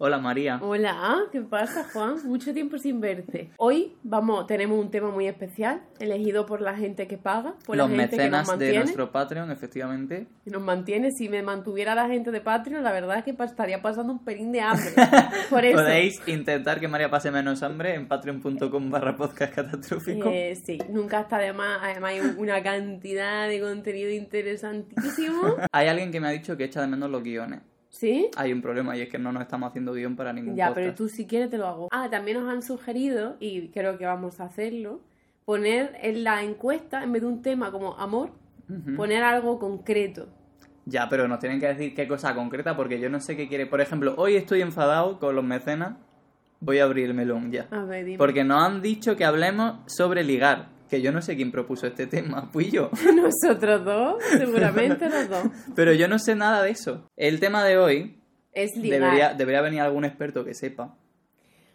Hola María. Hola, ¿qué pasa, Juan? Mucho tiempo sin verte. Hoy vamos, tenemos un tema muy especial, elegido por la gente que paga, por Los la gente que nos mecenas de mantiene. nuestro Patreon, efectivamente. que nos mantiene. Si me mantuviera la gente de Patreon, la verdad es que estaría pasando un pelín de hambre. Por eso. Podéis intentar que María pase menos hambre en patreon.com barra podcast catastrófico. Eh, sí, nunca está de más. Además, hay una cantidad de contenido interesantísimo. Hay alguien que me ha dicho que echa de menos los guiones. ¿Sí? Hay un problema y es que no nos estamos haciendo guion para ningún Ya, podcast. pero tú si quieres te lo hago. Ah, también nos han sugerido, y creo que vamos a hacerlo, poner en la encuesta, en vez de un tema como amor, poner algo concreto. Ya, pero nos tienen que decir qué cosa concreta porque yo no sé qué quiere. Por ejemplo, hoy estoy enfadado con los mecenas. Voy a abrir el melón ya. A ver, dime. Porque nos han dicho que hablemos sobre ligar. Que yo no sé quién propuso este tema, fui yo. Nosotros dos, seguramente los dos. Pero yo no sé nada de eso. El tema de hoy Es debería, debería venir algún experto que sepa.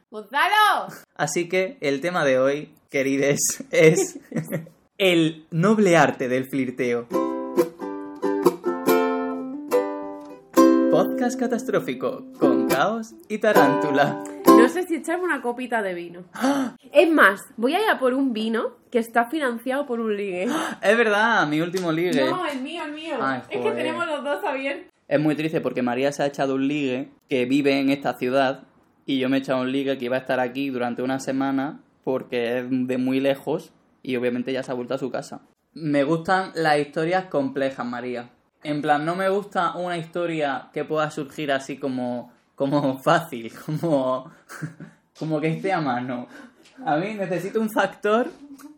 ¡Gonzalo! Así que el tema de hoy, querides, es el noble arte del flirteo. Podcast catastrófico con caos y tarántula. No sé si echarme una copita de vino. Es más, voy a ir a por un vino que está financiado por un ligue. Es verdad, mi último ligue. No, el mío, el mío. Ay, es que tenemos los dos abiertos. Es muy triste porque María se ha echado un ligue que vive en esta ciudad y yo me he echado un ligue que iba a estar aquí durante una semana porque es de muy lejos y obviamente ya se ha vuelto a su casa. Me gustan las historias complejas, María. En plan, no me gusta una historia que pueda surgir así como, como fácil, como, como que esté a mano. A mí necesito un factor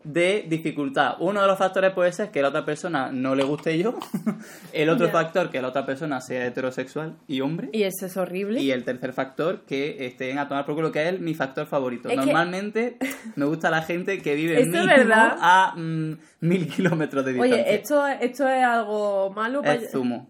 de dificultad. Uno de los factores puede ser que la otra persona no le guste yo. El otro factor, que la otra persona sea heterosexual y hombre. Y eso es horrible. Y el tercer factor, que estén a tomar por culo, que es mi factor favorito. Es que- Normalmente me gusta la gente que vive es mínimo a mm, mil kilómetros de distancia. Oye, ¿esto, ¿esto es algo malo? para- Es zumo.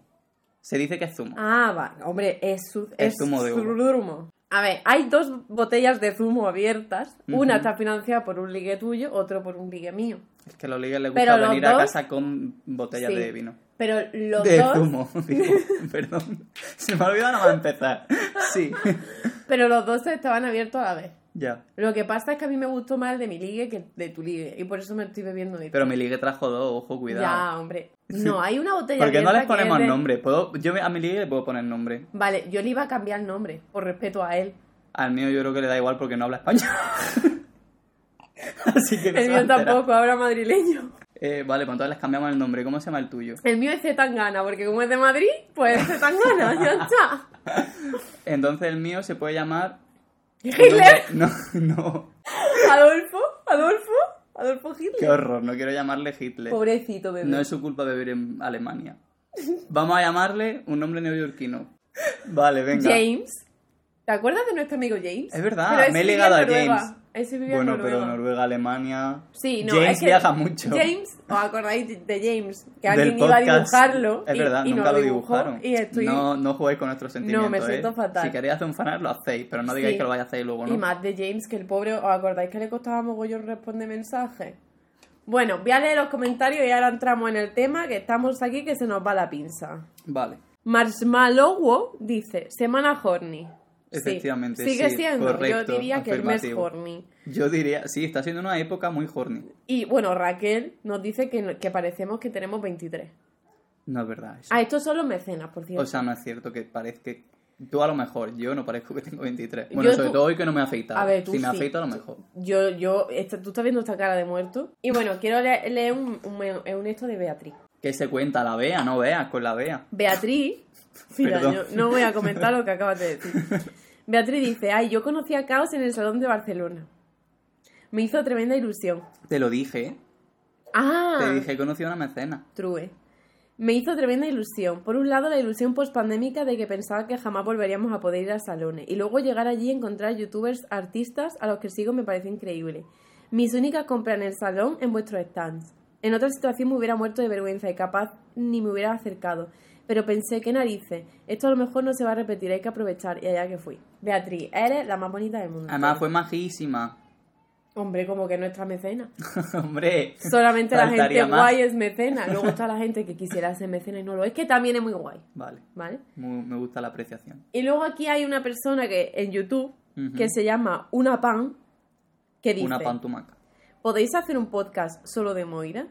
Se dice que es zumo. Ah, va. Hombre, es, su- Es zumo de uva. A ver, hay dos botellas de zumo abiertas. Una está financiada por un ligue tuyo, otro por un ligue mío. Es que a los ligues les gusta venir a dos- casa con botellas Sí. de vino. Pero los de dos... zumo, digo. Perdón. Se me ha olvidado nada más empezar. Sí. Pero los dos estaban abiertos a la vez. Ya. Lo que pasa es que a mí me gustó más el de mi ligue que de tu ligue. Y por eso me estoy bebiendo de Pero mi ligue trajo dos, ojo, cuidado. Ya, hombre. No, hay una botella ¿Por qué no les ponemos de- nombre? ¿Puedo, yo a mi ligue le puedo poner nombre. Vale, yo le iba a cambiar el nombre, por respeto a él. Al mío yo creo que le da igual porque no habla español. Así que no El mío tampoco, ahora madrileño. Eh, vale, pues entonces les cambiamos el nombre. ¿Cómo se llama el tuyo? El mío es Zetangana, porque como es de Madrid, pues es Zetangana, ya está. Entonces el mío se puede llamar... Hitler, No, no. Adolfo, Adolfo, Adolfo Hitler. Qué horror, no quiero llamarle Hitler. Pobrecito bebé. No es su culpa vivir en Alemania. Vamos a llamarle un nombre neoyorquino. Vale, venga. James. ¿Te acuerdas de nuestro amigo James? Es verdad, me he ligado a. James. Ese vivía Bueno, en Noruega. pero Noruega, Alemania... Sí, no, James es que viaja mucho. James, ¿os acordáis de- James? Que alguien iba a dibujarlo. Es y- verdad, y no nunca lo dibujaron. Y estoy... No, no juguéis con nuestros sentimientos. me siento ¿eh? fatal. Si queréis hacer un fanart, lo hacéis, pero no digáis Sí. que lo vayáis a hacer luego, ¿no? Y más de James, que el pobre, ¿os acordáis que le costaba mogollón responder mensajes? Bueno, voy a leer los comentarios y ahora entramos en el tema, que estamos aquí que se nos va la pinza. Vale. Marshmallow dice, semana horny. Sí, Efectivamente, Sigue sí, siendo, correcto, yo diría que el mes horny. Yo diría, sí, está siendo una época muy horny. Y bueno, Raquel nos dice que, que parecemos que tenemos 23. No es verdad eso. Ah, estos son los mecenas, por cierto. O sea, no es cierto que parezca... Tú a lo mejor, yo no parezco que tengo 23. Bueno, Yo sobre tú- todo hoy que no me he afeitado. A ver, tú si me sí. afeito a lo mejor. Yo, yo, esta- tú estás viendo esta cara de muerto. Y bueno, quiero le- leer un, un, un esto de Beatriz. ¿Qué se cuenta? La vea, no veas, con la vea. Beatriz, mira, Perdón. yo no voy a comentar lo que acabas de decir. Beatriz dice, ay, yo conocí a Caos en el Salón de Barcelona. Me hizo tremenda ilusión. Te lo dije, ¿eh? Ah, Te dije que conocí a una mecena. true. Me hizo tremenda ilusión. Por un lado, la ilusión pospandémica de que pensaba que jamás volveríamos a poder ir a salones. Y luego llegar allí y encontrar youtubers artistas a los que sigo me parece increíble. Mis únicas compras en el salón en vuestros stands. En otra situación me hubiera muerto de vergüenza y capaz ni me hubiera acercado. Pero pensé, qué narices, esto a lo mejor no se va a repetir, hay que aprovechar. Y allá que fui. Beatriz, eres la más bonita del mundo. Además fue majísima. Hombre, como que nuestra mecena. Hombre, Solamente la gente más. guay es mecena. Luego está la gente que quisiera ser mecena y no lo es, que también es muy guay, Vale, ¿vale? muy- me gusta la apreciación. Y luego aquí hay una persona que en YouTube que se llama Una Pan que dice, Una pantumaca. ¿podéis hacer un podcast solo de Moira?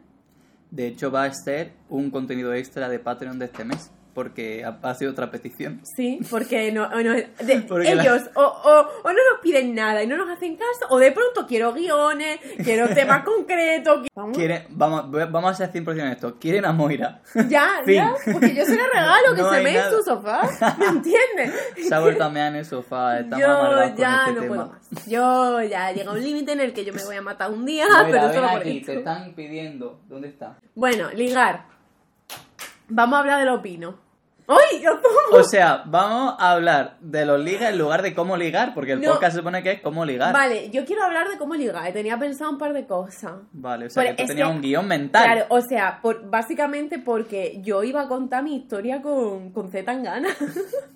De hecho, va a ser un contenido extra de Patreon de este mes, porque ha, sido otra petición. Sí, porque no, o no- de- Porque la- ellos o, o- o no nos piden nada y no nos hacen caso, o de pronto quiero guiones, quiero temas concretos. Vamos, Quieren, vamos, vamos a ser 100% esto. Quieren a Moira. ya, ya, porque yo se le regalo que No se mee en su sofá, ¿me entiendes? Se ha vuelto a mear en el sofá. Yo ya este no tema. puedo más. Yo ya llega un límite en el que yo me voy a matar un día, Moira, pero solo por aquí, esto. te están pidiendo. ¿Dónde está? Bueno, ligar. Vamos a hablar de lo opino. ¡Ay! O sea, vamos a hablar de los ligas en lugar de cómo ligar, porque el No. podcast se supone que es cómo ligar. Vale, yo quiero hablar de cómo ligar. Tenía pensado un par de cosas. Vale, o sea, Pero que tú es tenías que- un guion mental. Claro, o sea, por, básicamente porque yo iba a contar mi historia con, con Z Tangana.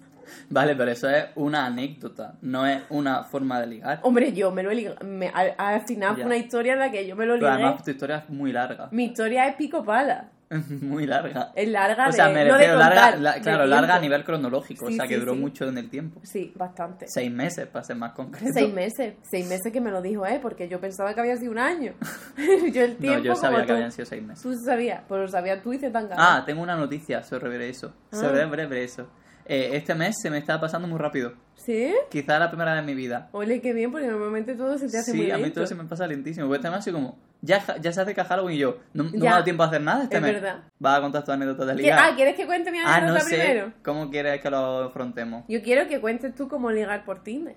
Vale, pero eso es una anécdota, no es una forma de ligar. Hombre, yo me lo he ligado. me- al, al final Ya. una historia en la que yo me lo Pero ligué. además tu historia es muy larga. Mi historia es pico pala. muy larga. Es larga O sea, de, me no de refiero larga, de claro, larga a nivel cronológico, Sí, o sea, que sí, duró sí. mucho en el tiempo. Sí, bastante. Seis meses, para ser más concreto. Seis meses, seis meses que me lo dijo, ¿eh? Porque yo pensaba que había sido un año. yo el tiempo No, yo sabía como que tú. habían sido seis meses. Tú sabías, pues lo sabías tú y Z Tangana. Ah, tengo una noticia sobre eso. Ah. Sobre eso. Eh, este mes se me está pasando muy rápido. ¿Sí? Quizá la primera vez en mi vida. Ole, qué bien, porque normalmente todo se te hace muy Sí, a mí lento. todo se me pasa lentísimo. Porque este mes así como, ya, ya se hace Halloween y yo, no, no me ha dado tiempo a hacer nada este Es mes. verdad. ¿Vas a contar tu anécdota de ¿Qué- ligar? Ah, ¿quieres que cuente mi Ah, anécdota no sé. primero? ¿Cómo quieres que lo afrontemos? Yo quiero que cuentes tú cómo ligar por Tinder.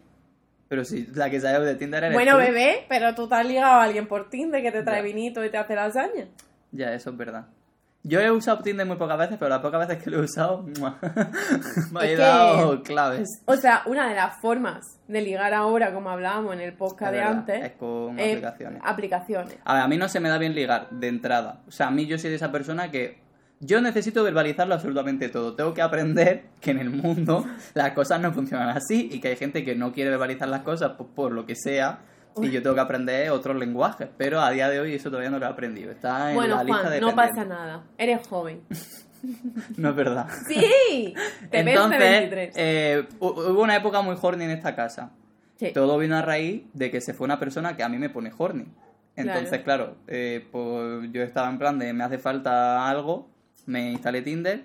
Pero si la que sabe de Tinder eres Bueno, tú. bebé, pero tú te has ligado a alguien por Tinder que te trae Ya. vinito y te hace lasaña. Ya, eso es verdad. Yo he usado Tinder muy pocas veces, pero las pocas veces que lo he usado, ¡mua! me ha que- dado claves. O sea, una de las formas de ligar ahora, como hablábamos en el podcast Es de verdad, antes, es con eh, aplicaciones. aplicaciones. A ver, a mí no se me da bien ligar de entrada. O sea, a mí yo soy de esa persona que yo necesito verbalizarlo absolutamente todo. Tengo que aprender que en el mundo las cosas no funcionan así y que hay gente que no quiere verbalizar las cosas por, por lo que sea. Y yo tengo que aprender otros lenguajes, pero a día de hoy eso todavía no lo he aprendido. Está en Bueno, la lista Juan, de no pasa nada. Eres joven. No es verdad. ¡Sí! Te ves Entonces, 23. eh, hu- hubo una época muy horny en esta casa. Sí. Todo vino a raíz de que se fue una persona que a mí me pone horny. Entonces, claro, eh, pues yo estaba en plan de me hace falta algo, me instalé Tinder,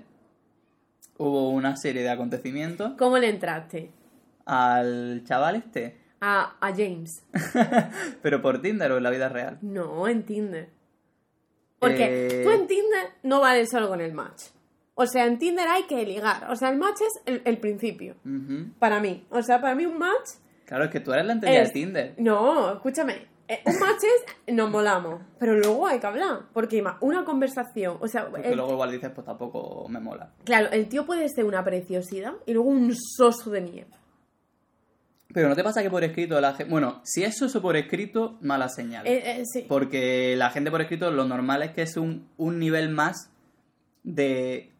hubo una serie de acontecimientos ¿Cómo le entraste? al chaval este, A, a James. pero por Tinder o en la vida real. No, en Tinder. Porque Eh, tú en Tinder no vales solo con el match. O sea, en Tinder hay que ligar. O sea, el match es el, el principio. Para mí. O sea, para mí un match Claro, es que tú eres la entendida es... de Tinder. No, escúchame. Eh, Un match es nos molamos. Pero luego hay que hablar. Porque una conversación. O sea, Porque el- luego igual dices, pues tampoco me mola. claro, el tío puede ser una preciosidad y luego un soso de mierda. Pero ¿no te pasa que por escrito la gente... Bueno, si es eso por escrito, mala señal. Eh, eh, sí. Porque la gente por escrito lo normal es que es un, un nivel más de...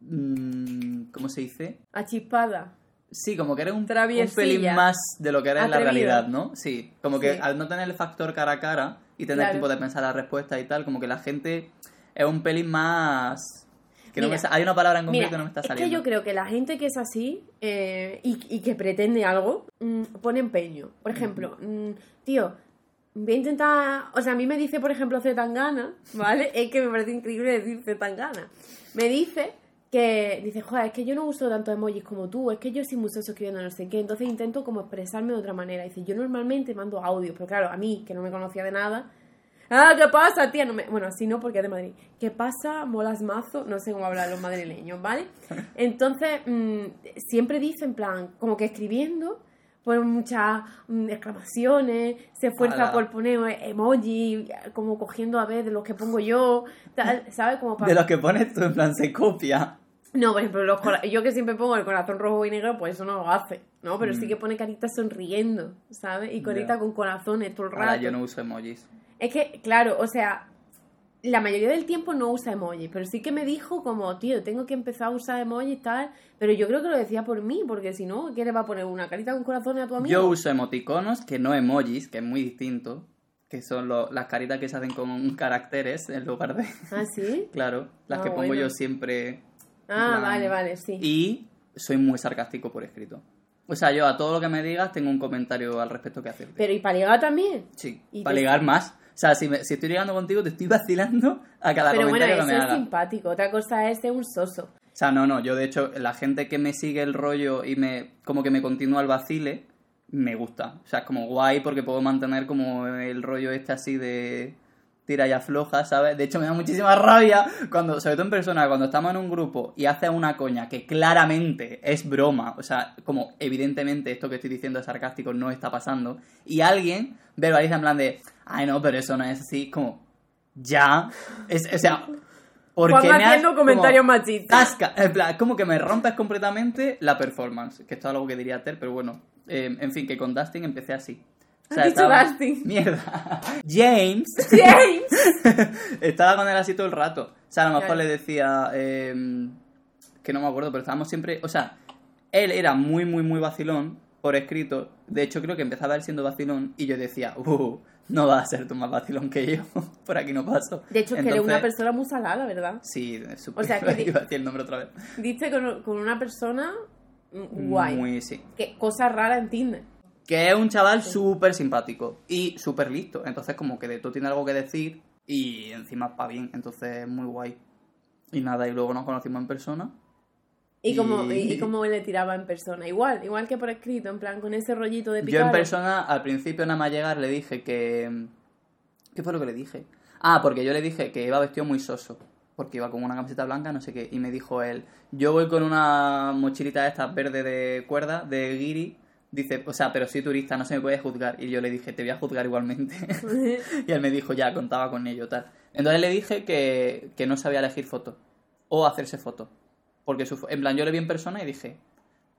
mm, ¿Cómo se dice? Achispada. Sí, como que eres un, un pelín más de lo que eres en la realidad, ¿no? Sí, como que Sí. al no tener el factor cara a cara y tener Claro. tiempo de pensar la respuesta y tal, como que la gente es un pelín más... Que no me Mira, sa- hay una palabra en Mira, concreto que no me está es saliendo. que yo creo que la gente que es así eh, y, y que pretende algo, mm, pone empeño. Por ejemplo, mm, tío, voy a intentar... O sea, a mí me dice, por ejemplo, Zetangana, ¿vale? Es que me parece increíble decir Zetangana. Me dice que... Dice, joder, es que yo no uso tantos emojis como tú, es que yo soy muy escribiendo no sé qué, entonces intento como expresarme de otra manera. Dice, yo normalmente mando audio, pero claro, a mí, que no me conocía de nada... Ah, ¿qué pasa, tía? No me... Bueno, así no, porque es de Madrid. ¿Qué pasa? Molas mazo. No sé cómo hablan los madrileños, ¿vale? Entonces, mm, siempre dice en plan, como que escribiendo, por muchas mm, exclamaciones, se esfuerza por poner emoji, como cogiendo a ver de los que pongo yo, tal, ¿sabes? Como para... De los que pones tú en plan se copia. No, por ejemplo, los yo que siempre pongo el corazón rojo y negro, pues eso no lo hace, ¿no? Pero sí Mm. que pone caritas sonriendo, ¿sabes? Y Ya. con corazones todo el rato. Ahora yo no uso emojis. Es que, claro, o sea, la mayoría del tiempo no usa emoji, pero sí que me dijo como, tío, tengo que empezar a usar emoji y tal, pero yo creo que lo decía por mí, porque si no, ¿qué le va a poner una carita con corazones a tu amigo? Yo uso emoticonos, que no emojis, que es muy distinto. que son lo- las caritas que se hacen con caracteres en lugar de... ¿Ah, sí? claro, las Ah, que pongo yo siempre. Ah, plan- vale, vale, sí. Y soy muy sarcástico por escrito. O sea, yo a todo lo que me digas tengo un comentario al respecto que hacerte. Pero ¿y para ligar también? Sí, y para te- ligar más. O sea, si, me- si estoy ligando contigo, te estoy vacilando a cada Pero bueno, comentario eso que me es hagas. simpático. Otra cosa es ser un soso. O sea, no, no, yo de hecho, la gente que me sigue el rollo y me como que me continúa el vacile, me gusta. O sea, es como guay porque puedo mantener como el rollo este así de tira y afloja, ¿sabes? De hecho, me da muchísima rabia cuando, sobre todo en persona, cuando estamos en un grupo y hace una coña que claramente es broma, o sea, como evidentemente esto que estoy diciendo es sarcástico, no está pasando, y alguien verbaliza en plan de, ay no, pero eso no es así, como, ya, es, o sea, ¿por Juan qué me has- haciendo comentarios machistas. En plan, como que me rompes completamente la performance, que esto es algo que diría Ter, pero bueno, eh, en fin, que con Dustin empecé así. O dicho estaba- Dustin. Mierda. James James. estaba con él así todo el rato. O sea, a lo mejor Claro. le decía eh, que no me acuerdo, pero estábamos siempre, o sea, él era muy, muy, muy vacilón por escrito. De hecho, creo que empezaba él siendo vacilón y yo decía, uh, no vas a ser tú más vacilón que yo. por aquí no paso. De hecho, es que eres una persona muy salada, ¿verdad? Sí, es súper- O sea, que iba a decir el nombre otra vez. Diste con, con una persona mm, guay. Muy, sí. Que, cosa rara en Tinder. Que es un chaval súper simpático y súper listo. Entonces, como que de todo tiene algo que decir y encima va bien. Entonces, muy guay. Y nada, y luego nos conocimos en persona. Y como, Y- como le tiraba en persona. Igual, igual que por escrito, en plan, con ese rollito de Yo picar. en persona, al principio nada más llegar, le dije que... ¿Qué fue lo que le dije? Ah, porque yo le dije que iba vestido muy soso. Porque iba con una camiseta blanca, no sé qué. Y me dijo él, yo voy con una mochilita de estas verde de cuerda, de guiri. Dice, o sea, pero soy turista, no se me puede juzgar. Y yo le dije, te voy a juzgar igualmente. y él me dijo, ya, contaba con ello, tal. Entonces le dije que, que no sabía elegir fotos. O hacerse fotos. Porque su, en plan, yo le vi en persona y dije,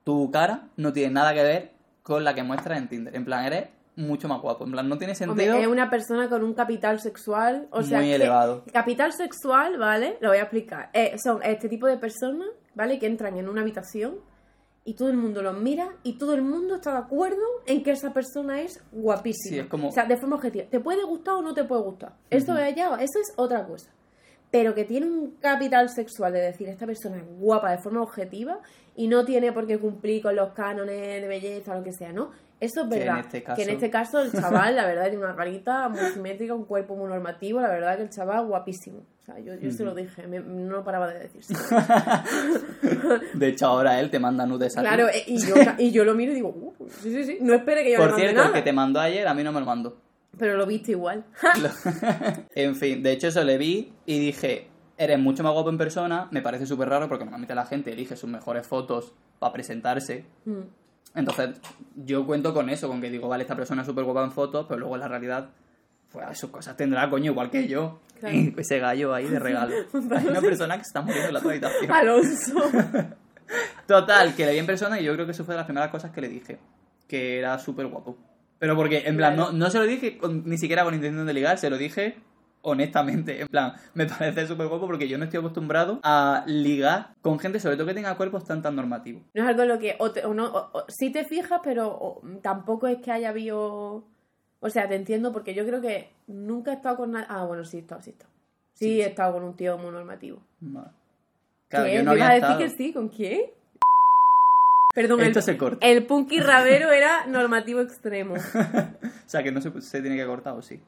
tu cara no tiene nada que ver con la que muestras en Tinder. En plan, eres mucho más guapo. En plan, no tiene Hombre, sentido es una persona con un capital sexual. O sea, muy que- elevado. Capital sexual, ¿vale? Lo voy a explicar. Eh, son este tipo de personas, ¿vale? Que entran en una habitación y todo el mundo los mira y todo el mundo está de acuerdo en que esa persona es guapísima. Sí, es como- O sea, de forma objetiva. ¿Te puede gustar o no te puede gustar? Eso es ya, eso es otra cosa. Pero que tiene un capital sexual de decir esta persona es guapa de forma objetiva y no tiene por qué cumplir con los cánones de belleza o lo que sea, ¿no? Eso es Que en verdad. este caso- Que en este caso el chaval, la verdad, tiene una carita muy simétrica, un cuerpo muy normativo, la verdad que el chaval guapísimo. O sea, yo, yo se lo dije, me- no paraba de decirse. De hecho, ahora él te manda nudes a. Claro, y yo, y yo lo miro y digo, uh, sí, sí, sí, no espere que yo Por le mande cierto, el nada. que te mandó ayer a mí no me lo mandó. Pero lo viste igual. en fin, de hecho eso le vi y dije, eres mucho más guapo en persona, me parece súper raro porque normalmente la gente elige sus mejores fotos para presentarse. Mm. Entonces, yo cuento con eso, con que digo, vale, esta persona es súper guapa en fotos, pero luego en la realidad, pues sus cosas tendrá, coño, igual que yo. Claro. Ese gallo ahí de regalo. Hay una persona que se está muriendo en la otra habitación. Alonso. Total, que le vi en persona y yo creo que eso fue de las primeras cosas que le dije. Que era súper guapo. Pero porque, en plan, Claro. no, no se lo dije con- ni siquiera con intención de ligar, se lo dije honestamente. En plan, me parece súper guapo porque yo no estoy acostumbrado a ligar con gente, sobre todo que tenga cuerpos tan tan normativos. No es algo en lo que o te- o no, o- sí te fijas, pero tampoco es que haya habido... O sea, te entiendo porque yo creo que nunca he estado con nadie... Ah, bueno, sí he estado, sí he estado. Sí, he estado con un tío muy normativo. Claro, ¿Qué? yo no ¿Me ibas había a decir estado. que sí? ¿Con quién? Perdón, Esto el, se corta. el punky rabero era normativo extremo. O sea, que no se, se tiene que cortar, ¿o sí?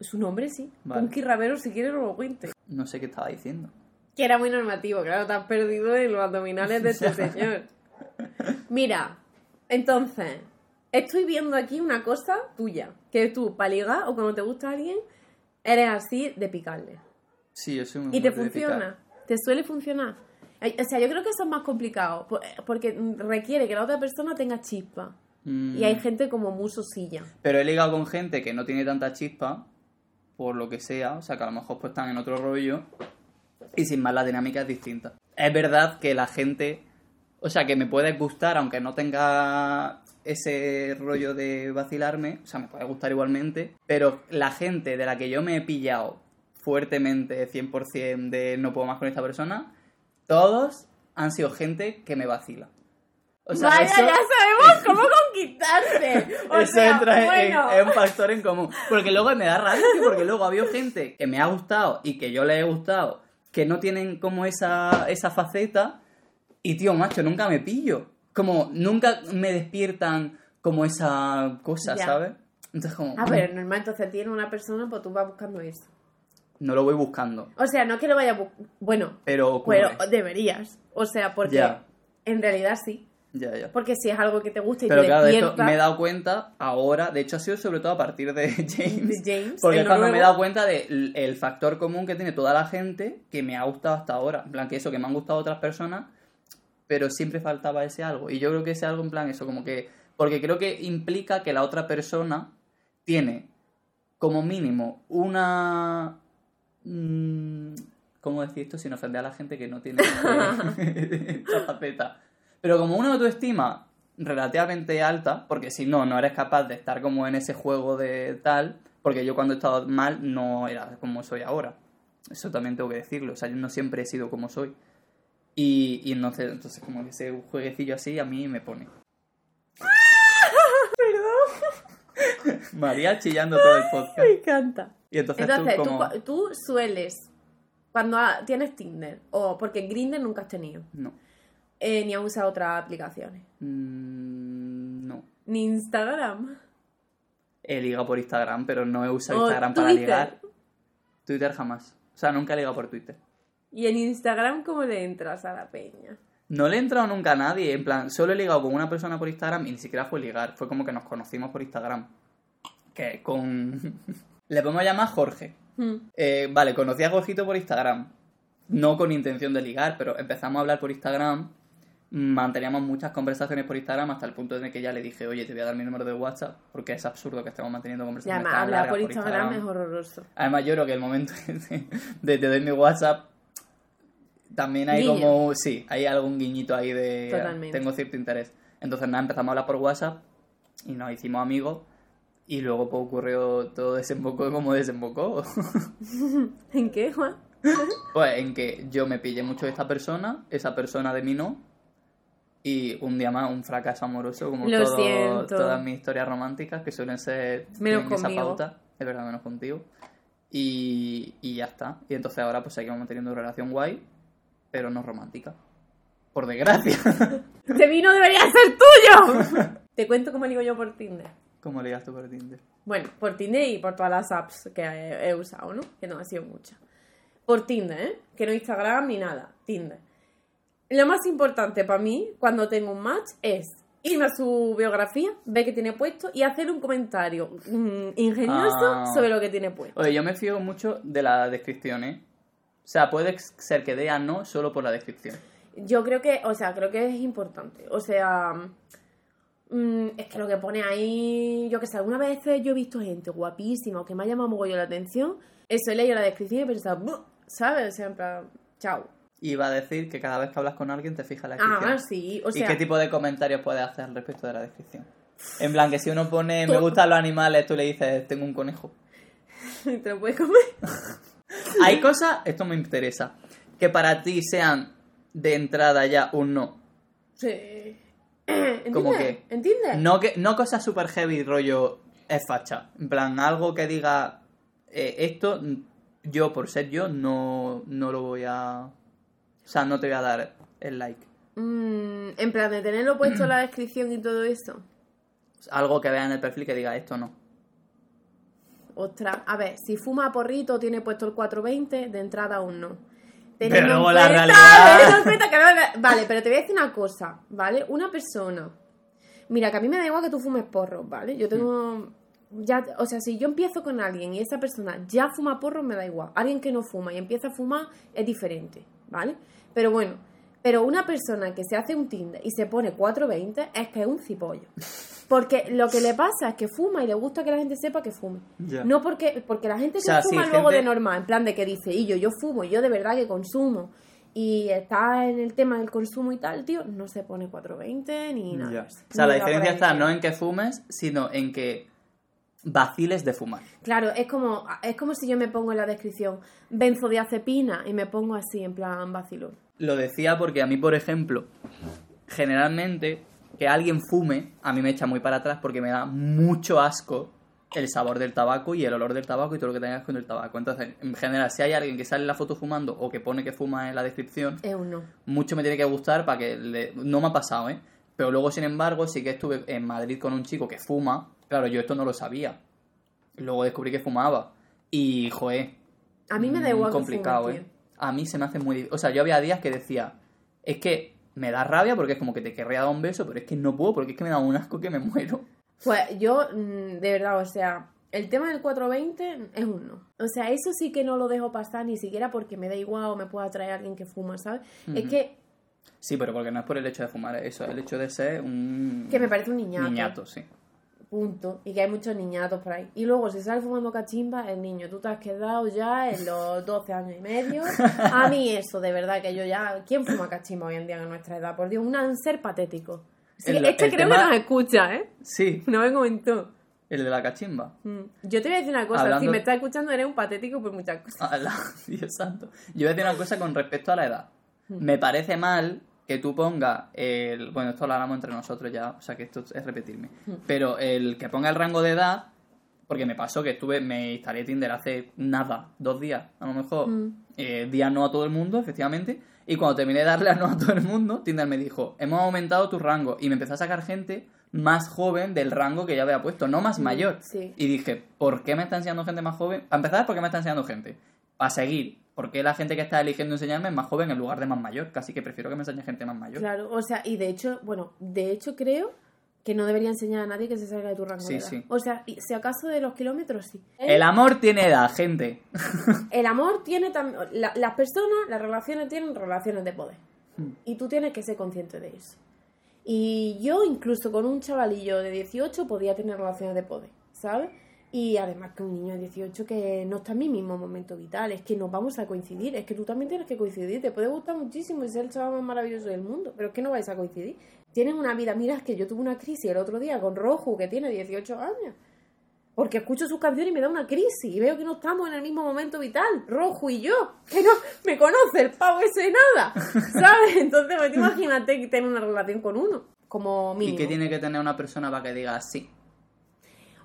Su nombre sí. Vale. Punky rabero, si quieres lo cuente. No sé qué estaba diciendo. Que era muy normativo, claro, te has perdido en los abdominales de este señor. Mira, entonces, estoy viendo aquí una cosa tuya, que tú, para ligar o cuando te gusta alguien, eres así de picarle. Sí, yo soy muy Y te funciona, te suele funcionar. O sea, yo creo que eso es más complicado, po- porque requiere que la otra persona tenga chispa. Mm. Y hay gente como muy sosilla. Pero he ligado con gente que no tiene tanta chispa, por lo que sea, o sea, que a lo mejor pues están en otro rollo, y sin más la dinámica es distinta. Es verdad que la gente, o sea, que me puede gustar, aunque no tenga ese rollo de vacilarme, o sea, me puede gustar igualmente, pero la gente de la que yo me he pillado fuertemente, 100% de no puedo más con esta persona, todos han sido gente que me vacila. O sea, Vaya, eso- ya sabemos cómo conquistarte. O Eso sea, entra en- bueno. en, en un factor en común. Porque luego me da rabia, porque luego había gente que me ha gustado y que yo le he gustado, que no tienen como esa, esa faceta, y tío, macho, nunca me pillo. Como nunca me despiertan como esa cosa, Ya. ¿sabes? Entonces como... Ah, pero normal, entonces tiene una persona, pues tú vas buscando eso. No lo voy buscando, O sea, no es que lo vaya a buscar. Bueno, pero pero deberías. O sea, porque Ya. en realidad sí. Ya, ya. Porque si es algo que te gusta y Pero te claro, de esto despierta. me he dado cuenta ahora, de hecho ha sido sobre todo a partir de James. De James, porque cuando me he dado cuenta del el factor común que tiene toda la gente que me ha gustado hasta ahora. En plan, que eso, que me han gustado otras personas, pero siempre faltaba ese algo. Y yo creo que ese algo, en plan, eso, como que. Porque creo que implica que la otra persona tiene como mínimo una. mm, ¿Cómo decir esto sin ofender a la gente que no tiene esta faceta? Pero como una autoestima relativamente alta, porque si no, no eres capaz de estar como en ese juego de tal, porque yo cuando he estado mal no era como soy ahora. Eso también tengo que decirlo, o sea, yo no siempre he sido como soy. Y, y entonces, entonces como que ese jueguecillo así a mí me pone. Perdón. María chillando todo el podcast. Me encanta. Y entonces, Entonces, tú tú, como... tú sueles, cuando tienes Tinder, o porque Grindr nunca has tenido, No. Eh, ni has usado otras aplicaciones, Mm, no. ni Instagram. He ligado por Instagram, pero no he usado O Instagram para ligar. Twitter jamás. O sea, nunca he ligado por Twitter. Y en Instagram, ¿cómo le entras a la peña? No le he entrado nunca a nadie. En plan, solo he ligado con una persona por Instagram y ni siquiera fue ligar. Fue como que nos conocimos por Instagram. Que con. le podemos llamar Jorge. Hmm. Eh, vale, conocí a Jorgito por Instagram. No con intención de ligar, pero empezamos a hablar por Instagram. Manteníamos muchas conversaciones por Instagram hasta el punto de que ya le dije, oye, te voy a dar mi número de WhatsApp porque es absurdo que estemos manteniendo Y conversaciones además, tan hablar largas por Instagram, es horroroso. Además, yo creo que el momento de, de te doy mi WhatsApp también hay Guiño. como. Sí, hay algún guiñito ahí de. Totalmente. Tengo cierto interés. Entonces, nada, empezamos a hablar por WhatsApp y nos hicimos amigos. Y luego pues, ocurrió todo desembocó como desembocó. ¿En qué, Juan? pues en que yo me pillé mucho de esta persona, esa persona de mí no. Y un día más, un fracaso amoroso, como Lo todo- siento. todas mis historias románticas, que suelen ser Menos esa conmigo. pauta, es verdad, menos contigo. Y, y ya está. Y entonces ahora pues seguimos manteniendo una relación guay, pero no romántica. Por desgracia. ¡Este vino debería ser tuyo! Te cuento cómo ligo yo por Tinder. ¿Cómo ligas tú por Tinder? Bueno, por Tinder y por todas las apps que he, he usado, ¿no? Que no han sido muchas. Por Tinder, ¿eh? Que no Instagram ni nada. Tinder. Lo más importante para mí, cuando tengo un match, es irme a su biografía, ver qué tiene puesto y hacer un comentario mm, ingenioso Ah. sobre lo que tiene puesto. Oye, yo me fío mucho de la descripción, ¿eh? O sea, puede ser que dé a no solo por la descripción. Yo creo que, o sea, creo que es importante. O sea, mm, es que lo que pone ahí, yo que sé, algunas veces yo he visto gente guapísima o que me ha llamado mogollón la atención. Eso he leído la descripción y he pensado, ¿sabes? O sea, en plan, chao. Iba a decir que cada vez que hablas con alguien te fijas la descripción. Ah, sí, o ¿Y sea, qué tipo de comentarios puedes hacer al respecto de la descripción? En plan, que si uno pone me gustan los animales, tú le dices tengo un conejo. te lo puedes comer. Hay cosas, esto me interesa, que para ti sean de entrada ya un no. Sí. ¿En ¿Cómo Tinder? qué? ¿En Tinder? No, que, no cosas super heavy, rollo, es facha. En plan, algo que diga eh, esto, yo por ser yo, no, no lo voy a. O sea, no te voy a dar el like. Mm, en plan, de tenerlo puesto en la descripción y todo eso. Algo que vea en el perfil que diga esto no. Ostras, a ver, si fuma porrito tiene puesto el 420, de entrada aún no. Pero Teniendo luego la cuenta- realidad. que Vale, pero te voy a decir una cosa, ¿vale? Una persona. Mira, que a mí me da igual que tú fumes porros, ¿vale? Yo tengo. Ya, o sea, si yo empiezo con alguien y esa persona ya fuma porros, me da igual. Alguien que no fuma y empieza a fumar es diferente, ¿vale? Pero bueno, pero una persona que se hace un Tinder y se pone 420 es que es un cipollo. Porque lo que le pasa es que fuma y le gusta que la gente sepa que fume. Ya. No porque, porque la gente que O sea, fuma sí, luego gente- de normal, en plan de que dice, y yo, yo fumo, y yo de verdad que consumo, y está en el tema del consumo y tal, tío, no se pone 420 ni nada. O sea, la Ni por diferencia está no en que fumes, sino en que vaciles de fumar. Claro, es como, es como si yo me pongo en la descripción benzodiazepina y me pongo así, en plan vacilón. Lo decía porque a mí, por ejemplo, generalmente que alguien fume, a mí me echa muy para atrás porque me da mucho asco el sabor del tabaco y el olor del tabaco y todo lo que tengas con el tabaco. Entonces, en general, si hay alguien que sale en la foto fumando o que pone que fuma en la descripción, no. mucho me tiene que gustar para que... le- No me ha pasado, ¿eh? Pero luego, sin embargo, sí que estuve en Madrid con un chico que fuma. Claro, yo esto no lo sabía. Luego descubrí que fumaba. Y, joder, A mí me da igual que complicado, fumes, ¿eh? tío. A mí se me hace muy difícil. O sea, yo había días que decía, es que me da rabia porque es como que te querría dar un beso, pero es que no puedo porque es que me da un asco que me muero. Pues yo, mm, de verdad, o sea, el tema del 420 es un no. O sea, eso sí que no lo dejo pasar ni siquiera porque me da igual o me pueda atraer a alguien que fuma, ¿sabes? Es que, Sí, pero porque no es por el hecho de fumar, eso es el hecho de ser un... que me parece un niñato. Niñato, sí. Punto. Y que hay muchos niñatos por ahí. Y luego, si sale fumando cachimba, el niño, tú te has quedado ya en los 12 años y medio. A mí eso, de verdad, que yo ya... ¿Quién fuma cachimba hoy en día en nuestra edad? Por Dios, un ser patético. Sí, El- este el creo tema- que nos escucha, ¿eh? Sí, No me comentó. el de la cachimba. Mm. Yo te voy a decir una cosa, Hablando- si me estás escuchando eres un patético por muchas cosas. Dios santo. Yo voy a decir una cosa con respecto a la edad. Hmm. Me parece mal que tú pongas el... Bueno, esto lo hablamos entre nosotros ya, o sea que esto es repetirme. Hmm. Pero el que ponga el rango de edad, porque me pasó que estuve, me instalé Tinder hace nada, dos días, a lo mejor. Mm. Eh, di a no a todo el mundo, efectivamente. Y cuando terminé de darle a no a todo el mundo, Tinder me dijo, hemos aumentado tu rango. Y me empezó a sacar gente más joven del rango que ya había puesto, no más mayor. Mm, sí. Y dije, ¿por qué me está enseñando gente más joven? Para empezar, ¿por qué me está enseñando gente? Para seguir. ¿Por qué la gente que está eligiendo enseñarme es más joven en lugar de más mayor? Casi que prefiero que me enseñe gente más mayor. Claro, o sea, y de hecho, bueno, de hecho creo que no debería enseñar a nadie que se salga de tu rango Sí, de edad. sí. O sea, si acaso de los kilómetros, sí. El amor tiene edad, gente. El amor tiene también... las personas, las relaciones tienen relaciones de poder. Hmm. Y tú tienes que ser consciente de eso. Y yo incluso con un chavalillo de 18 podía tener relaciones de poder, ¿sabes? Y además que un niño de 18 que no está en mi mismo momento vital, es que nos vamos a coincidir, es que tú también tienes que coincidir, te puede gustar muchísimo y ser el chaval más maravilloso del mundo, pero es que no vais a coincidir. Tienes una vida, mira, es que yo tuve una crisis el otro día con Roju, que tiene 18 años. Porque escucho sus canciones y me da una crisis y veo que no estamos en el mismo momento vital, Rojo y yo, que no me conoce el pavo ese de nada, ¿sabes? Entonces, pues, imagínate que tener una relación con uno, como ¿Y mínimo. qué tiene que tener una persona para que diga sí?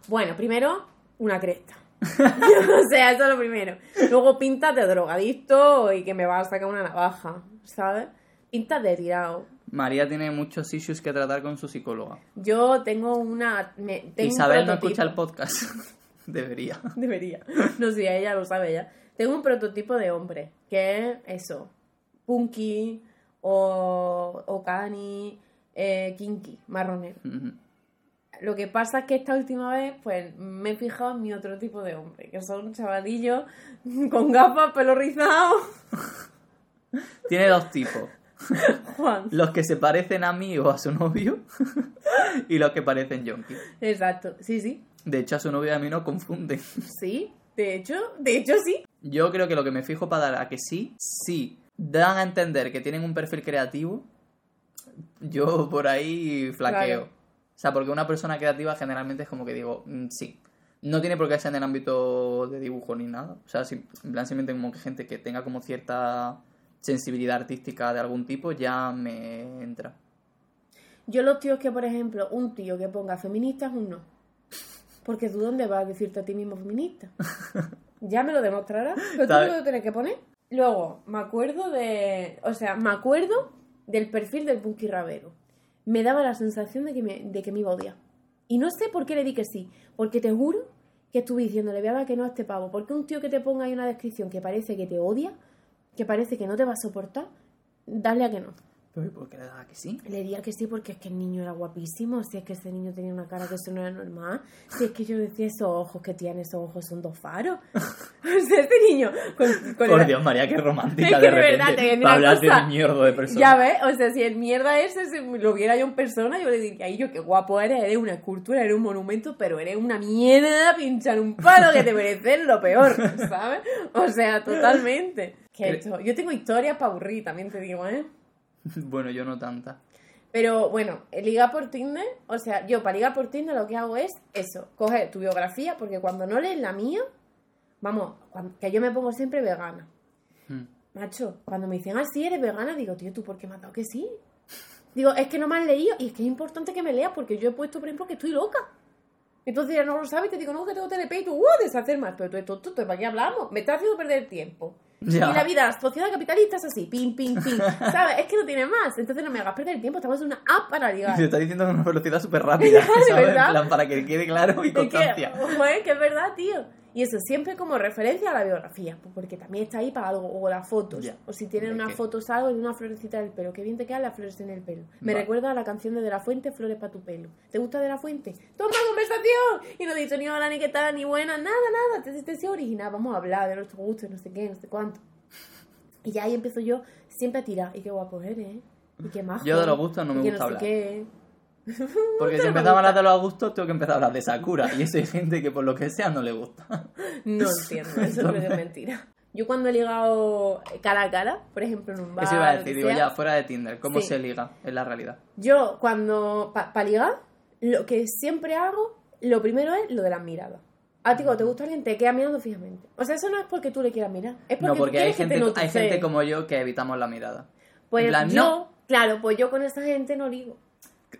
Bueno, primero, una cresta. o sea, eso es lo primero. Luego, pintas de drogadicto y que me va a sacar una navaja, ¿sabes? Pintas de tirado. María tiene muchos issues que tratar con su psicóloga. Yo tengo una... me- tengo un Isabel no escucha el podcast. Debería. Debería. No sé, ella lo sabe ya. Tengo un prototipo de hombre, que es eso. Punky o, o cani, eh, kinky, marronero. Ujú. Lo que pasa es que esta última vez, pues, me he fijado en mi otro tipo de hombre, que son chavalillos con gafas, pelo rizado. Tiene dos tipos. Juan. Los que se parecen a mí o a su novio y los que parecen Yonki. Exacto, sí, sí. De hecho, a su novio y a mí no confunden. Sí, de hecho, de hecho sí. Yo creo que lo que me fijo para dar a que sí, sí, dan a entender que tienen un perfil creativo, yo por ahí flaqueo. Claro. O sea, porque una persona creativa generalmente es como que digo, mm, sí. No tiene por qué ser en el ámbito de dibujo ni nada. O sea, si- en plan, simplemente como que gente que tenga como cierta sensibilidad artística de algún tipo ya me entra. Yo los tíos que, por ejemplo, un tío que ponga feminista es un no. Porque tú dónde vas a decirte a ti mismo feminista. Ya me lo demostrarás. Pero tú me lo tienes que poner. Luego, me acuerdo de... O sea, me acuerdo del perfil del Punky Ravero. Me daba la sensación de que me, de que me iba a odiar. Y no sé por qué le di que sí. Porque te juro que estuve diciéndole, voy a dar que no a este pavo. Porque un tío que te ponga ahí una descripción que parece que te odia, que parece que no te va a soportar, dale a que no. Pero ¿y por qué le da a que sí? Le diría que sí porque es que el niño era guapísimo, si es que ese niño tenía una cara que eso no era normal, si es que yo decía esos ojos que tiene, esos ojos son dos faros. o sea, este niño con, con Por la- Dios, María, qué romántica Es que de repente. verdad, te para de un mierdo de persona. Ya ves, o sea, si el mierda ese se lo viera yo en persona, yo le diría, ay, yo qué guapo eres, eres una escultura, eres un monumento, pero eres una mierda pinchar un palo que te mereces lo peor, ¿sabes? O sea, totalmente. Que esto- yo tengo historias para aburrir, también te digo, ¿eh? Bueno, yo no tanta. Pero bueno, ligar por Tinder, o sea, yo para ligar por Tinder lo que hago es eso, coger tu biografía, porque cuando no lees la mía, vamos, que yo me pongo siempre vegana. Mm. Macho, cuando me dicen, ah, sí, eres vegana, digo, tío, ¿tú por qué me has dado que sí? Digo, es que no me has leído y es que es importante que me leas porque yo he puesto, por ejemplo, que estoy loca. Entonces ya no lo sabes y te digo, no, que tengo TDP y tú, ¡uh! deshacer más. Pero tú eres tonto, ¿para qué hablamos? Me estás haciendo perder tiempo. Ya. Y la vida, la sociedad capitalista es así, pim, pim, pim. ¿Sabes? Es que no tiene más. Entonces no me hagas perder el tiempo. Estamos en una app para ligar. Se está diciendo con una velocidad súper rápida, ¿sabes? En verdad. plan, para que quede claro y Es que, constancia. joder, que es verdad, tío. Y eso siempre como referencia a la biografía, pues porque también está ahí para algo, o las fotos. O si tienen unas fotos algo de una florecita del pelo. Qué bien te quedan las flores en el pelo. Me Va. recuerda a la canción de De La Fuente, Flores para tu pelo. ¿Te gusta De La Fuente? ¡Toma conversación! Y no he dicho ni hola, ni qué tal, ni buena, nada, nada. Te, te, te original, vamos a hablar de nuestros gustos, no sé qué, no sé cuánto. Y ya ahí empiezo yo siempre a tirar. Y qué guapo eres, ¿eh? Y qué majo. Yo de los gustos no me y gusta no sé hablar. qué. Porque si me empezamos a hablar de los gustos, tengo que empezar a hablar de Sakura. Y eso hay gente que por lo que sea no le gusta. No entiendo, eso es mentira. Yo cuando he ligado cara a cara, por ejemplo en un bar, Eso iba a decir, digo, sea, ya, fuera de Tinder, ¿cómo Sí. se liga en la realidad? yo cuando, para ligar, lo que siempre hago, lo primero es lo de las miradas. A ti cuando te gusta alguien, te queda mirando fijamente. O sea, eso no es porque tú le quieras mirar, es porque, No, porque hay quieres que te gente, hay gente como yo que evitamos la mirada. Pues en plan, yo, no. claro, pues yo con esa gente no ligo.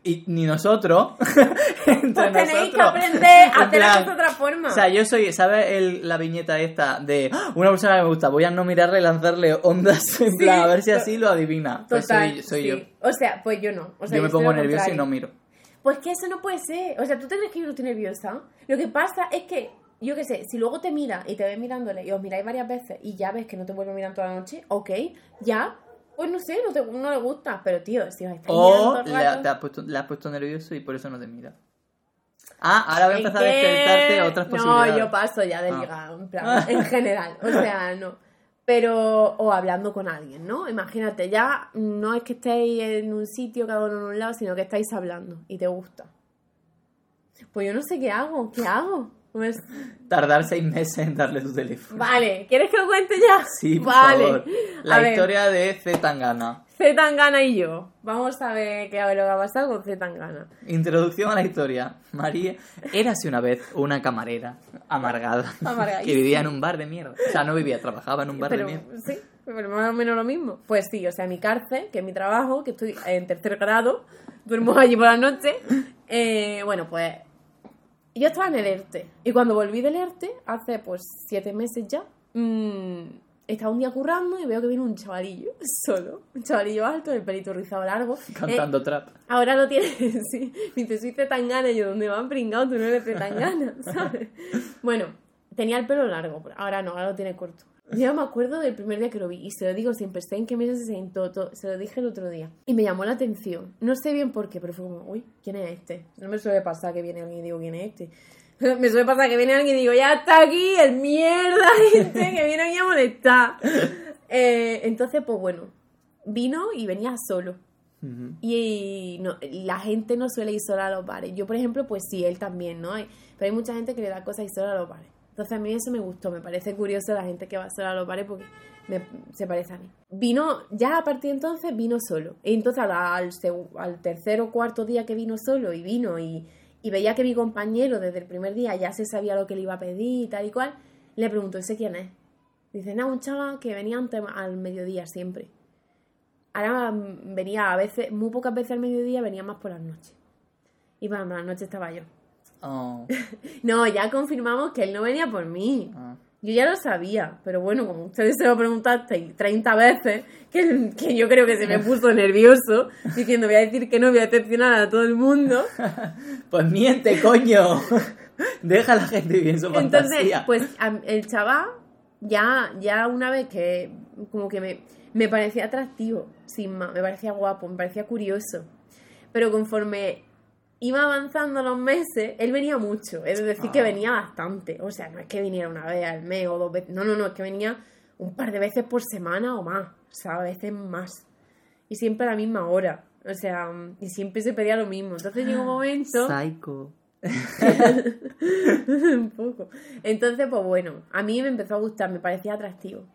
Y ni nosotros, entre Pues tenéis que aprender a en hacer las plan, cosas de otra forma. O sea, yo soy, ¿sabes el- la viñeta esta de "Ah, una persona que me gusta, voy a no mirarle y lanzarle ondas en Sí, plan a ver si así lo adivina? Pues Total, soy, soy sí. yo. O sea, pues yo no. O sea, yo me pongo nervioso y no miro. Pues que eso no puede ser. O sea, ¿tú te crees que yo no estoy nerviosa? Lo que pasa es que, yo qué sé, si luego te mira y te ves mirándole y os miráis varias veces y ya ves que no te vuelve a mirar toda la noche, ok, ya, pues no sé, no, te, no le gusta. Pero tío, si os estáis O mirando todo el te has puesto, le has puesto nervioso y por eso no te mira. Ah, ahora voy a ¿En empezar a despertarte otras posibilidades. No, yo paso ya de Ah. en plan, en general. O sea, no. Pero, o hablando con alguien, ¿no? Imagínate, ya no es que estéis en un sitio, cada uno en un lado, sino que estáis hablando y te gusta. Pues yo no sé qué hago, ¿qué hago? Pues, Tardar seis meses en darle tu teléfono. vale, ¿quieres que lo cuente ya? Sí, por vale. favor. La A ver, historia de Z Tangana. Z Tangana y yo. Vamos a ver qué a lo que ha pasado con Z Tangana. Introducción a la historia. María érase una vez una camarera amargada que vivía en un bar de mierda. O sea, no vivía, trabajaba en un bar Pero de mierda. sí, pero más o menos lo mismo. Pues sí, o sea, mi cárcel, que es mi trabajo, que estoy en tercer grado, duermo allí por la noche. eh, bueno, pues yo estaba en el ERTE. Y cuando volví del ERTE, hace pues siete meses ya, mm, estaba un día currando y veo que viene un chavalillo solo. Un chavalillo alto, el pelito rizado largo. Eh, Cantando trap. Ahora lo tiene, sí. Me dice, soy Zetangana. Y yo, ¿dónde van pringado? Tú no eres Zetangana, ¿sabes? Bueno, tenía el pelo largo, ahora no, ahora lo tiene corto. Yo me acuerdo del primer día que lo vi y se lo digo siempre, sé en qué mesa se sentó, todo, se lo dije el otro día. Y me llamó la atención. No sé bien por qué, pero fue como, uy, ¿quién es este? No me suele pasar que viene alguien y digo, ¿quién es este? Me suele pasar que viene alguien y digo, ya está aquí el mierda este que viene aquí a molestar. Eh, entonces, pues bueno, vino y venía solo. Y no, la gente no suele ir sola a los bares. Yo, por ejemplo, pues sí, él también, ¿no? Hay- Pero hay mucha gente que le da cosas ir sola a los bares. Entonces a mí eso me gustó, me parece curioso la gente que va sola a los bares porque me- se parece a mí. Vino, ya a partir de entonces vino solo. Y entonces al, tercer o cuarto día que vino solo y vino y, veía que mi compañero desde el primer día ya se sabía lo que le iba a pedir y tal y cual, le pregunto, ¿ese quién es? Dice, no, un chaval que venía antes al mediodía siempre. Ahora venía a veces, muy pocas veces al mediodía, venía más por las noches. Y para las noches estaba yo. Oh, No, ya confirmamos que él no venía por mí. ah. Yo ya lo sabía, pero bueno, como ustedes se lo preguntasteis 30 veces, que, que yo creo que se me puso nervioso, diciendo voy a decir que no, voy a decepcionar a todo el mundo. Pues miente, coño. Deja a la gente vivir en su Entonces, pues el chaval, ya, ya una vez que como que me, me parecía atractivo, sin más, me parecía guapo, me parecía curioso. Pero conforme iba avanzando los meses, él venía mucho, es decir, que Ah. venía bastante. O sea, no es que viniera una vez al mes o dos veces, no, no, no, es que venía un par de veces por semana o más, o sea, a veces más. Y siempre a la misma hora. O sea, y siempre se pedía lo mismo. Entonces llegó un momento. Psycho. un poco. Entonces, pues bueno, a mí me empezó a gustar, me parecía atractivo.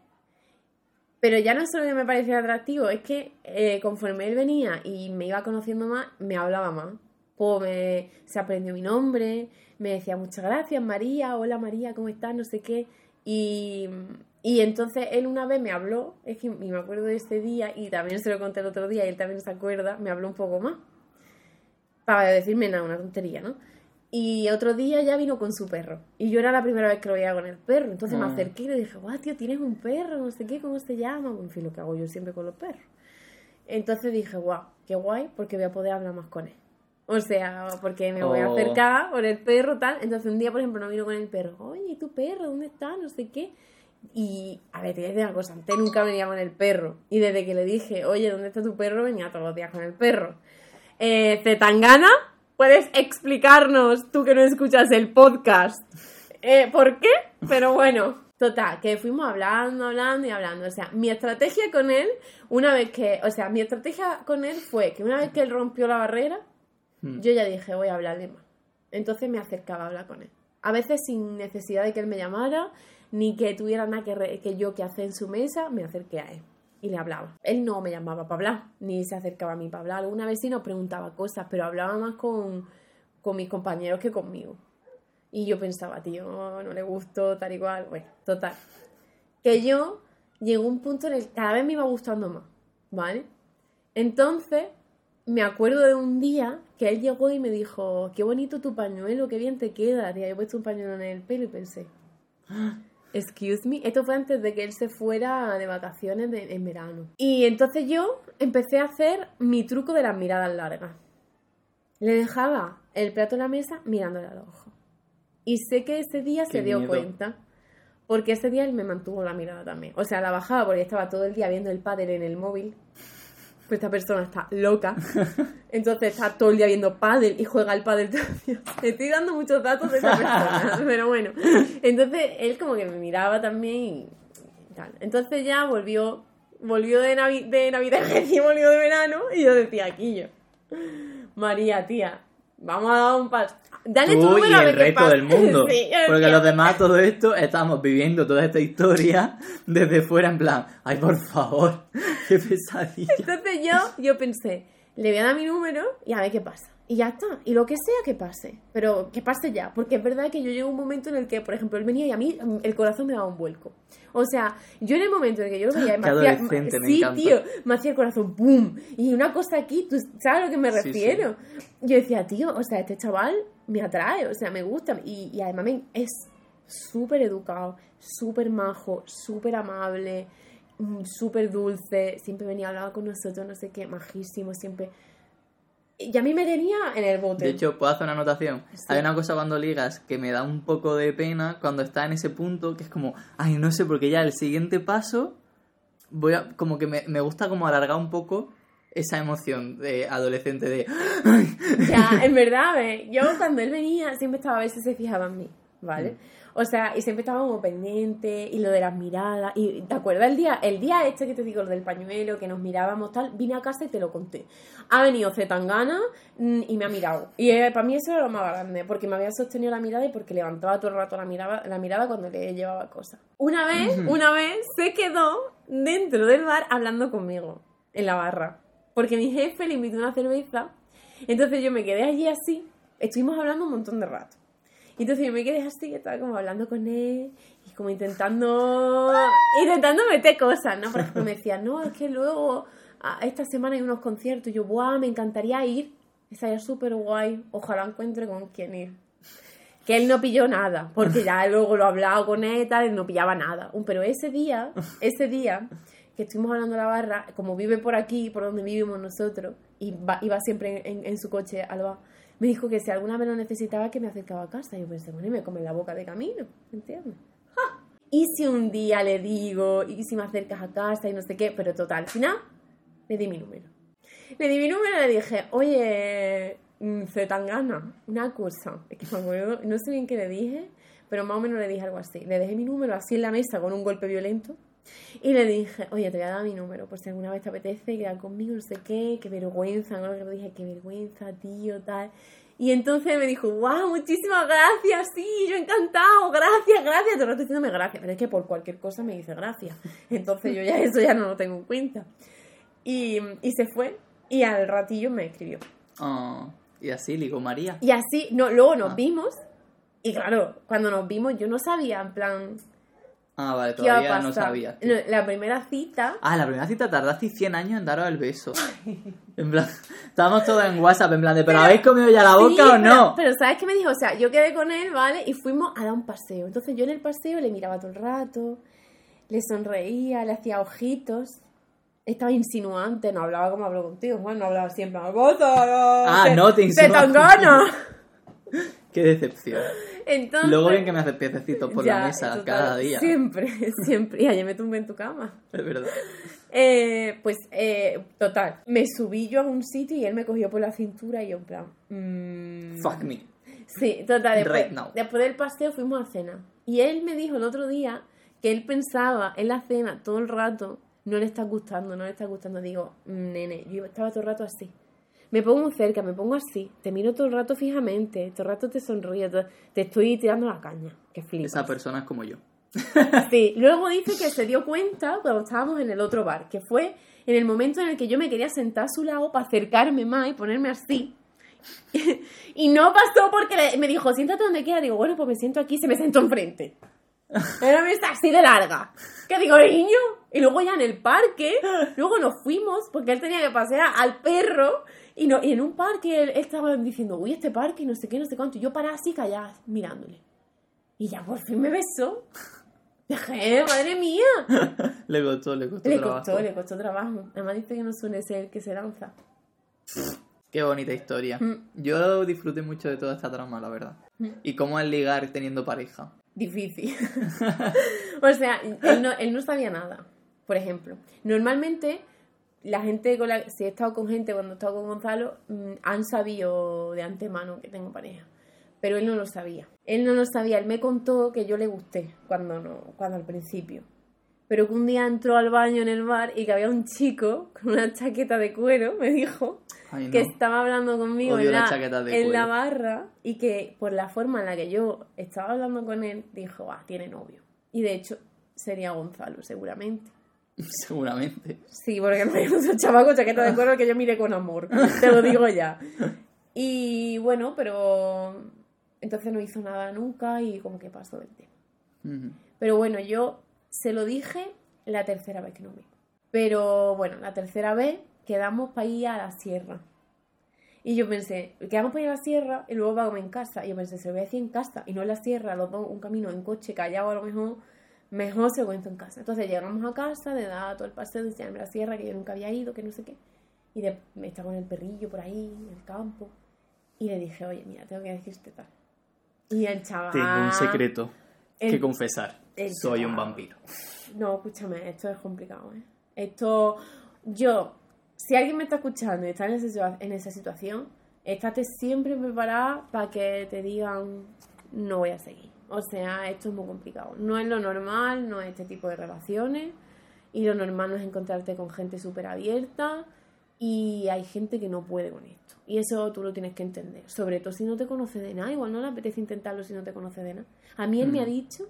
Pero ya no solo que me parecía atractivo, es que eh, conforme él venía y me iba conociendo más, me hablaba más. Pues me, se aprendió mi nombre, me decía muchas gracias María, hola María, ¿cómo estás? No sé qué. Y, Y entonces él una vez me habló, es que me acuerdo de este día, y también se lo conté el otro día, y él también se acuerda, me habló un poco más. Para decirme nada, una tontería, ¿no? Y otro día ya vino con su perro. Y yo era la primera vez que lo veía con el perro. Entonces me Ah. acerqué y le dije, guau, tío, tienes un perro, no sé qué, ¿cómo se llama? En fin, lo que hago yo siempre con los perros. Entonces dije, guau, qué guay, porque voy a poder hablar más con él. O sea, porque me voy a Oh. acercar con el perro, tal. Entonces un día, por ejemplo, no vino con el perro. Oye, ¿y tu perro? ¿Dónde está? No sé qué. Y, a ver, te voy a decir una cosa. Antes nunca venía con el perro. Y desde que le dije, oye, ¿dónde está tu perro? Venía todos los días con el perro. Eh, Zetangana, ¿puedes explicarnos, tú que no escuchas el podcast, eh, por qué? Pero bueno, total, que fuimos hablando, hablando y hablando. O sea, mi estrategia con él, una vez que, o sea, mi estrategia con él fue que una vez que él rompió la barrera, Mm. yo ya dije, voy a hablarle más. Entonces me acercaba a hablar con él. A veces sin necesidad de que él me llamara, ni que tuviera nada que, que yo que hacer en su mesa, me acerqué a él. Y le hablaba. Él no me llamaba para hablar, ni se acercaba a mí para hablar. Alguna vez sí nos preguntaba cosas, pero hablaba más con, con mis compañeros que conmigo. Y yo pensaba, tío, no le gustó, tal y cual. Bueno, total. Que yo llegó un punto en el que cada vez me iba gustando más, ¿vale? Entonces, me acuerdo de un día que él llegó y me dijo, qué bonito tu pañuelo, qué bien te queda. Yo he puesto un pañuelo en el pelo y pensé, excuse me. Esto fue antes de que él se fuera de vacaciones de- en verano. Y entonces yo empecé a hacer mi truco de las miradas largas. Le dejaba el plato en la mesa mirándole a los ojos. Y sé que ese día Qué se dio miedo. cuenta. Porque ese día él me mantuvo la mirada también. O sea, la bajaba porque estaba todo el día viendo el pádel en el móvil. Pues esta persona está loca. Entonces está todo el día viendo pádel y juega al pádel todo el día. Estoy dando muchos datos de esa persona, pero bueno. Entonces él como que me miraba también y tal. Entonces ya volvió, volvió de, Navi- de Navidad y volvió de verano y yo decía, aquí yo. María, tía, vamos a dar un paso. Dale tu Tú y el resto del mundo. Sí, porque los demás, todo esto, estamos viviendo toda esta historia desde fuera, en plan, ay, por favor, qué pesadilla. Entonces yo, yo pensé, le voy a dar mi número y a ver qué pasa. Y ya está. Y lo que sea que pase. Pero que pase ya. Porque es verdad que yo llego a un momento en el que, por ejemplo, él venía y a mí mm, el corazón me daba un vuelco. O sea, yo en el momento en el que yo lo veía, me hacía, me sí, tío, me hacía el corazón ¡pum! Y una cosa aquí, ¿tú sabes a lo que me Sí, sí. refiero? Yo decía, tío, o sea, este chaval me atrae, o sea, me gusta. Y, y además me- es súper educado, súper majo, súper amable, mm, súper dulce. Siempre venía a hablar con nosotros, no sé qué, majísimo, siempre. Y a mí me tenía en el bote. De hecho, puedo hacer una anotación. Sí. Hay una cosa cuando ligas que me da un poco de pena cuando está en ese punto, que es como, ay, no sé, porque ya el siguiente paso, voy a, como que me, me gusta como alargar un poco esa emoción de adolescente de, Ya, en verdad, ¿eh? yo cuando él venía siempre estaba a si se fijaba en mí, ¿vale? O sea, y siempre estaba como pendiente, y lo de las miradas, y ¿te acuerdas el día, el día este que te digo, lo del pañuelo, que nos mirábamos tal, vine a casa y te lo conté. Ha venido Zetangana mm, y me ha mirado. Y eh, para mí eso era lo más grande, porque me había sostenido la mirada y porque levantaba todo el rato la mirada, la mirada cuando le llevaba cosas. Una vez, una vez se quedó dentro del bar hablando conmigo, en la barra. Porque mi jefe le invitó una cerveza entonces yo me quedé allí así, estuvimos hablando un montón de rato. Y entonces yo me quedé así, estaba como hablando con él y como intentando, intentando meter cosas, ¿no? Por ejemplo, me decía, no, es que luego esta semana hay unos conciertos. Y yo, ¡buah! Me encantaría ir. Estaría súper guay. Ojalá encuentre con quién ir. Que él no pilló nada, porque ya luego lo he hablado con él y tal, él no pillaba nada. Pero ese día, ese día que estuvimos hablando en la barra, como vive por aquí, por donde vivimos nosotros, y va- iba siempre en, en- en su coche al bar, me dijo que si alguna vez lo necesitaba, que me acercaba a casa. Y yo pensé, bueno, y me come la boca de camino, ¿entiendes? ¡Ja! Y si un día le digo, y si me acercas a casa y no sé qué, pero total, al final le di mi número. Le di mi número y le dije, oye, mm, Zetangana, una cosa. Es que me acuerdo, no sé bien qué le dije, pero más o menos le dije algo así. Le dejé mi número así en la mesa con un golpe violento. Y le dije, oye, te voy a dar mi número, por si alguna vez te apetece quedar conmigo, no sé qué, qué vergüenza, ¿no? Que le dije, qué vergüenza, tío, tal. Y entonces me dijo, wow, muchísimas gracias, sí, yo encantado, gracias, gracias. Todo el rato diciéndome gracias, pero es que por cualquier cosa me dice gracias. Entonces yo ya eso ya no lo tengo en cuenta. Y, y se fue y al ratillo me escribió. Oh, y así ligó María. Y así, no, luego nos Ah. vimos y claro, cuando nos vimos yo no sabía, en plan, Ah, vale, ¿Qué iba a todavía no sabías. No, La primera cita, Ah, la primera cita tardaste 100 años en daros el beso. En plan, estábamos todos en WhatsApp, en plan de, ¿pero habéis comido ya la boca Sí, o no? Pero, ¿sabes qué me dijo? O sea, yo quedé con él, ¿vale? Y fuimos a dar un paseo. Entonces yo en el paseo le miraba todo el rato, le sonreía, le hacía ojitos. Estaba insinuante, no hablaba como hablo contigo, Juan, no hablaba siempre. Ah, no te insinuaba insinuaba. Qué decepción. Entonces, Luego bien que me haces piececitos por ya, la mesa total, cada día. Siempre, siempre. Y ayer me tumbé en tu cama. Es verdad. Eh, pues, eh, total, me subí yo a un sitio y él me cogió por la cintura y yo en plan... mm, Fuck me. Sí, total, después, Right now. después del paseo fuimos a cena. Y él me dijo el otro día que él pensaba en la cena todo el rato, no le está gustando, no le está gustando. Digo, "Mm, nene, yo estaba todo el rato así. Me pongo muy cerca, me pongo así, te miro todo el rato fijamente, todo el rato te sonrío, te estoy tirando la caña, que flipas. Esa persona es como yo. Sí, luego dice que se dio cuenta cuando estábamos en el otro bar, que fue en el momento en el que yo me quería sentar a su lado para acercarme más y ponerme así. y no pasó porque me dijo, siéntate donde quieras. Digo, bueno, pues me siento aquí, se me sentó enfrente. Era una mesa así de larga. Que digo, niño. Y luego ya en el parque, luego nos fuimos porque él tenía que pasear al perro. Y, no, y en un parque él, él estaba diciendo, uy, este parque, no sé qué, no sé cuánto. Y yo paraba así callada, mirándole. Y ya por fin me besó. Dejé, madre mía. Le costó, le costó Le trabajo. costó, le costó trabajo. Además dice que no suele ser el que se lanza. Qué bonita historia. Mm. Yo disfruté mucho de toda esta trama, la verdad. Y cómo es ligar teniendo pareja. Difícil. o sea, él no, él no sabía nada. Por ejemplo, normalmente la gente con la si he estado con gente cuando he estado con Gonzalo, mm, han sabido de antemano que tengo pareja. Pero él no lo sabía. Él no lo sabía. Él me contó que yo le gusté cuando no, cuando al principio. Pero que un día entró al baño en el bar y que había un chico con una chaqueta de cuero, me dijo, Ay, no. que estaba hablando conmigo Odio en, la, de en la barra y que por la forma en la que yo estaba hablando con él, dijo, ah, tiene novio. Y de hecho, sería Gonzalo, seguramente. Seguramente. Sí, porque no hay otro chaval con chaqueta de cuero que yo mire con amor. Te lo digo ya. Y bueno, pero entonces no hizo nada nunca y como que pasó el tema. Ujú. Pero bueno, yo se lo dije la tercera vez que nos vimos. Pero bueno, la tercera vez quedamos para ir a la sierra. Y yo pensé, quedamos para ir a la sierra y luego vamos en casa. Y yo pensé, se lo voy a decir en casa y no en la sierra, los dos, un camino en coche callado a lo mejor, mejor se cuento en casa. Entonces llegamos a casa, le daba todo el paseo de enseñarme la sierra, que yo nunca había ido, que no sé qué. Y de, me estaba con el perrillo por ahí, en el campo. Y le dije, oye, mira, tengo que decirte tal. Y el chaval... Tengo un secreto el- que confesar. Soy un vampiro. No, escúchame, esto es complicado, ¿eh? Esto, yo, si alguien me está escuchando y está en esa, en esa situación, estate siempre preparada para que te digan, no voy a seguir. O sea, esto es muy complicado. No es lo normal, no es este tipo de relaciones. Y lo normal no es encontrarte con gente súper abierta. Y hay gente que no puede con esto. Y eso tú lo tienes que entender. Sobre todo si no te conoce de nada. Igual no le apetece intentarlo si no te conoce de nada. A mí él me ha Mm. dicho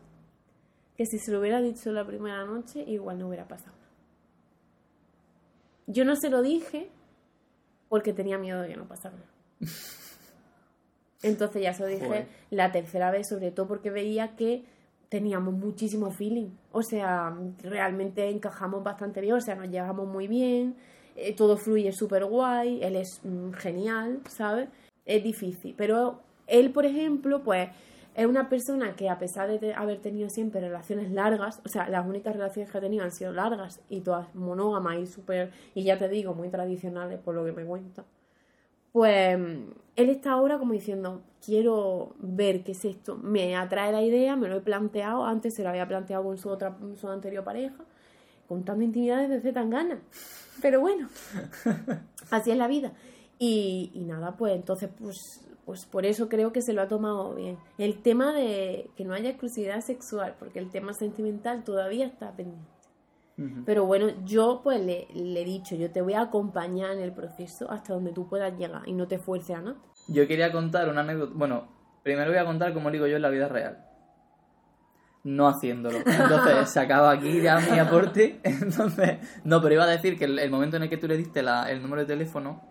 que si se lo hubiera dicho la primera noche, igual no hubiera pasado nada. Yo no se lo dije porque tenía miedo de que no pasara nada. Entonces ya se lo dije Joder. la tercera vez, sobre todo porque veía que teníamos muchísimo feeling. O sea, realmente encajamos bastante bien, o sea, nos llevamos muy bien, eh, todo fluye súper guay, él es mm, genial, ¿sabes? Es difícil, pero él, por ejemplo, pues es una persona que a pesar de haber tenido siempre relaciones largas, o sea, las únicas relaciones que ha tenido han sido largas y todas monógamas y súper, y ya te digo, muy tradicionales por lo que me cuenta, pues él está ahora como diciendo, quiero ver qué es esto, me atrae la idea, me lo he planteado, antes se lo había planteado con su otra, su anterior pareja, contando intimidades desde tan ganas, pero bueno, así es la vida. Y, y nada, pues entonces, pues, pues por eso creo que se lo ha tomado bien. El tema de que no haya exclusividad sexual, porque el tema sentimental todavía está pendiente. Pero bueno, yo pues le, le he dicho, yo te voy a acompañar en el proceso hasta donde tú puedas llegar y no te fuerces a nada. Yo quería contar una anécdota. Bueno, primero voy a contar cómo digo yo en la vida real. No haciéndolo. Entonces, se acaba aquí ya mi aporte. Entonces, no, pero iba a decir que el, el momento en el que tú le diste la- el número de teléfono,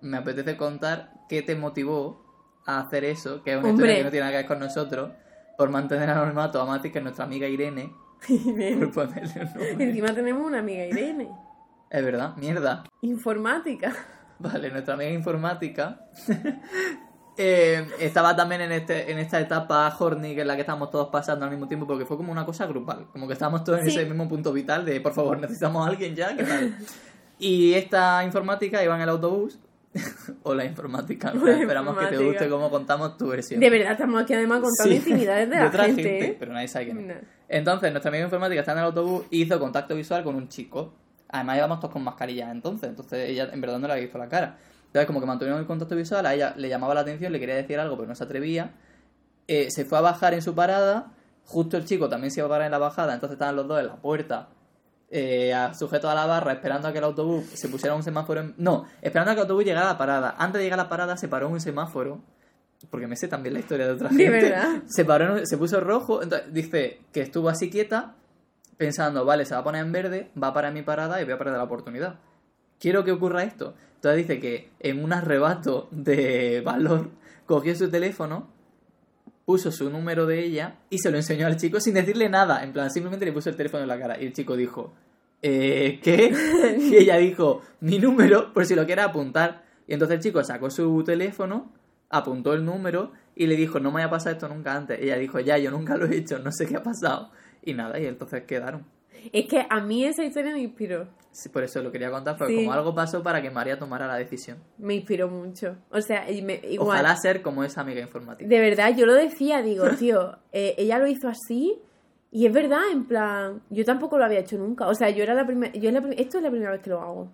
me apetece contar qué te motivó a hacer eso, que es una Hombre. historia que no tiene nada que ver con nosotros, por mantener anonimato a Mati, que es nuestra amiga Irene, por ponerle un número. Encima tenemos una amiga Irene. Es verdad, mierda. Informática. Vale, nuestra amiga informática eh, estaba también en, este, en esta etapa horny que es la que estamos todos pasando al mismo tiempo porque fue como una cosa grupal, como que estábamos todos en Sí. ese mismo punto vital de por favor necesitamos a alguien ya, ¿qué tal? Y esta informática iba en el autobús. o la informática, ¿no? Hola, esperamos que te informática. guste cómo contamos tu versión. De verdad, estamos aquí además contando Sí, intimidades de, de la otra gente. gente, ¿eh? pero nadie sabe quién es. No. Entonces, nuestra amiga informática está en el autobús y hizo contacto visual con un chico. Además, íbamos todos con mascarillas entonces. Entonces, ella en verdad no le había visto la cara. Entonces, como que mantuvieron el contacto visual, a ella le llamaba la atención, le quería decir algo, pero no se atrevía. Eh, se fue a bajar en su parada. Justo el chico también se iba a parar en la bajada. Entonces, estaban los dos en la puerta, eh, sujetos a la barra, esperando a que el autobús se pusiera un semáforo. en- No, esperando a que el autobús llegara a la parada. Antes de llegar a la parada, se paró un semáforo. Porque me sé también la historia de otra De gente. verdad. Se paró, en- se puso rojo. Entonces, dice que estuvo así quieta, pensando, vale, se va a poner en verde, va a parar mi parada y voy a perder la oportunidad. Quiero que ocurra esto. Entonces dice que en un arrebato de valor, cogió su teléfono, puso su número de ella y se lo enseñó al chico sin decirle nada. En plan, simplemente le puso el teléfono en la cara. Y el chico dijo, eh, ¿qué? Y ella dijo, mi número, por si lo quiera apuntar. Y entonces el chico sacó su teléfono, apuntó el número y le dijo, no me haya pasado esto nunca antes. ella dijo, ya, yo nunca lo he hecho, no sé qué ha pasado. Y nada, y entonces quedaron. Es que a mí esa historia me inspiró. Sí, por eso lo quería contar, porque Sí. como algo pasó para que María tomara la decisión. Me inspiró mucho. O sea, me- igual. Ojalá ser como esa amiga informática. De verdad, yo lo decía, digo, tío, eh, ella lo hizo así y es verdad, en plan, yo tampoco lo había hecho nunca. O sea, yo era la primera, yo es la prim- esto es la primera vez que lo hago.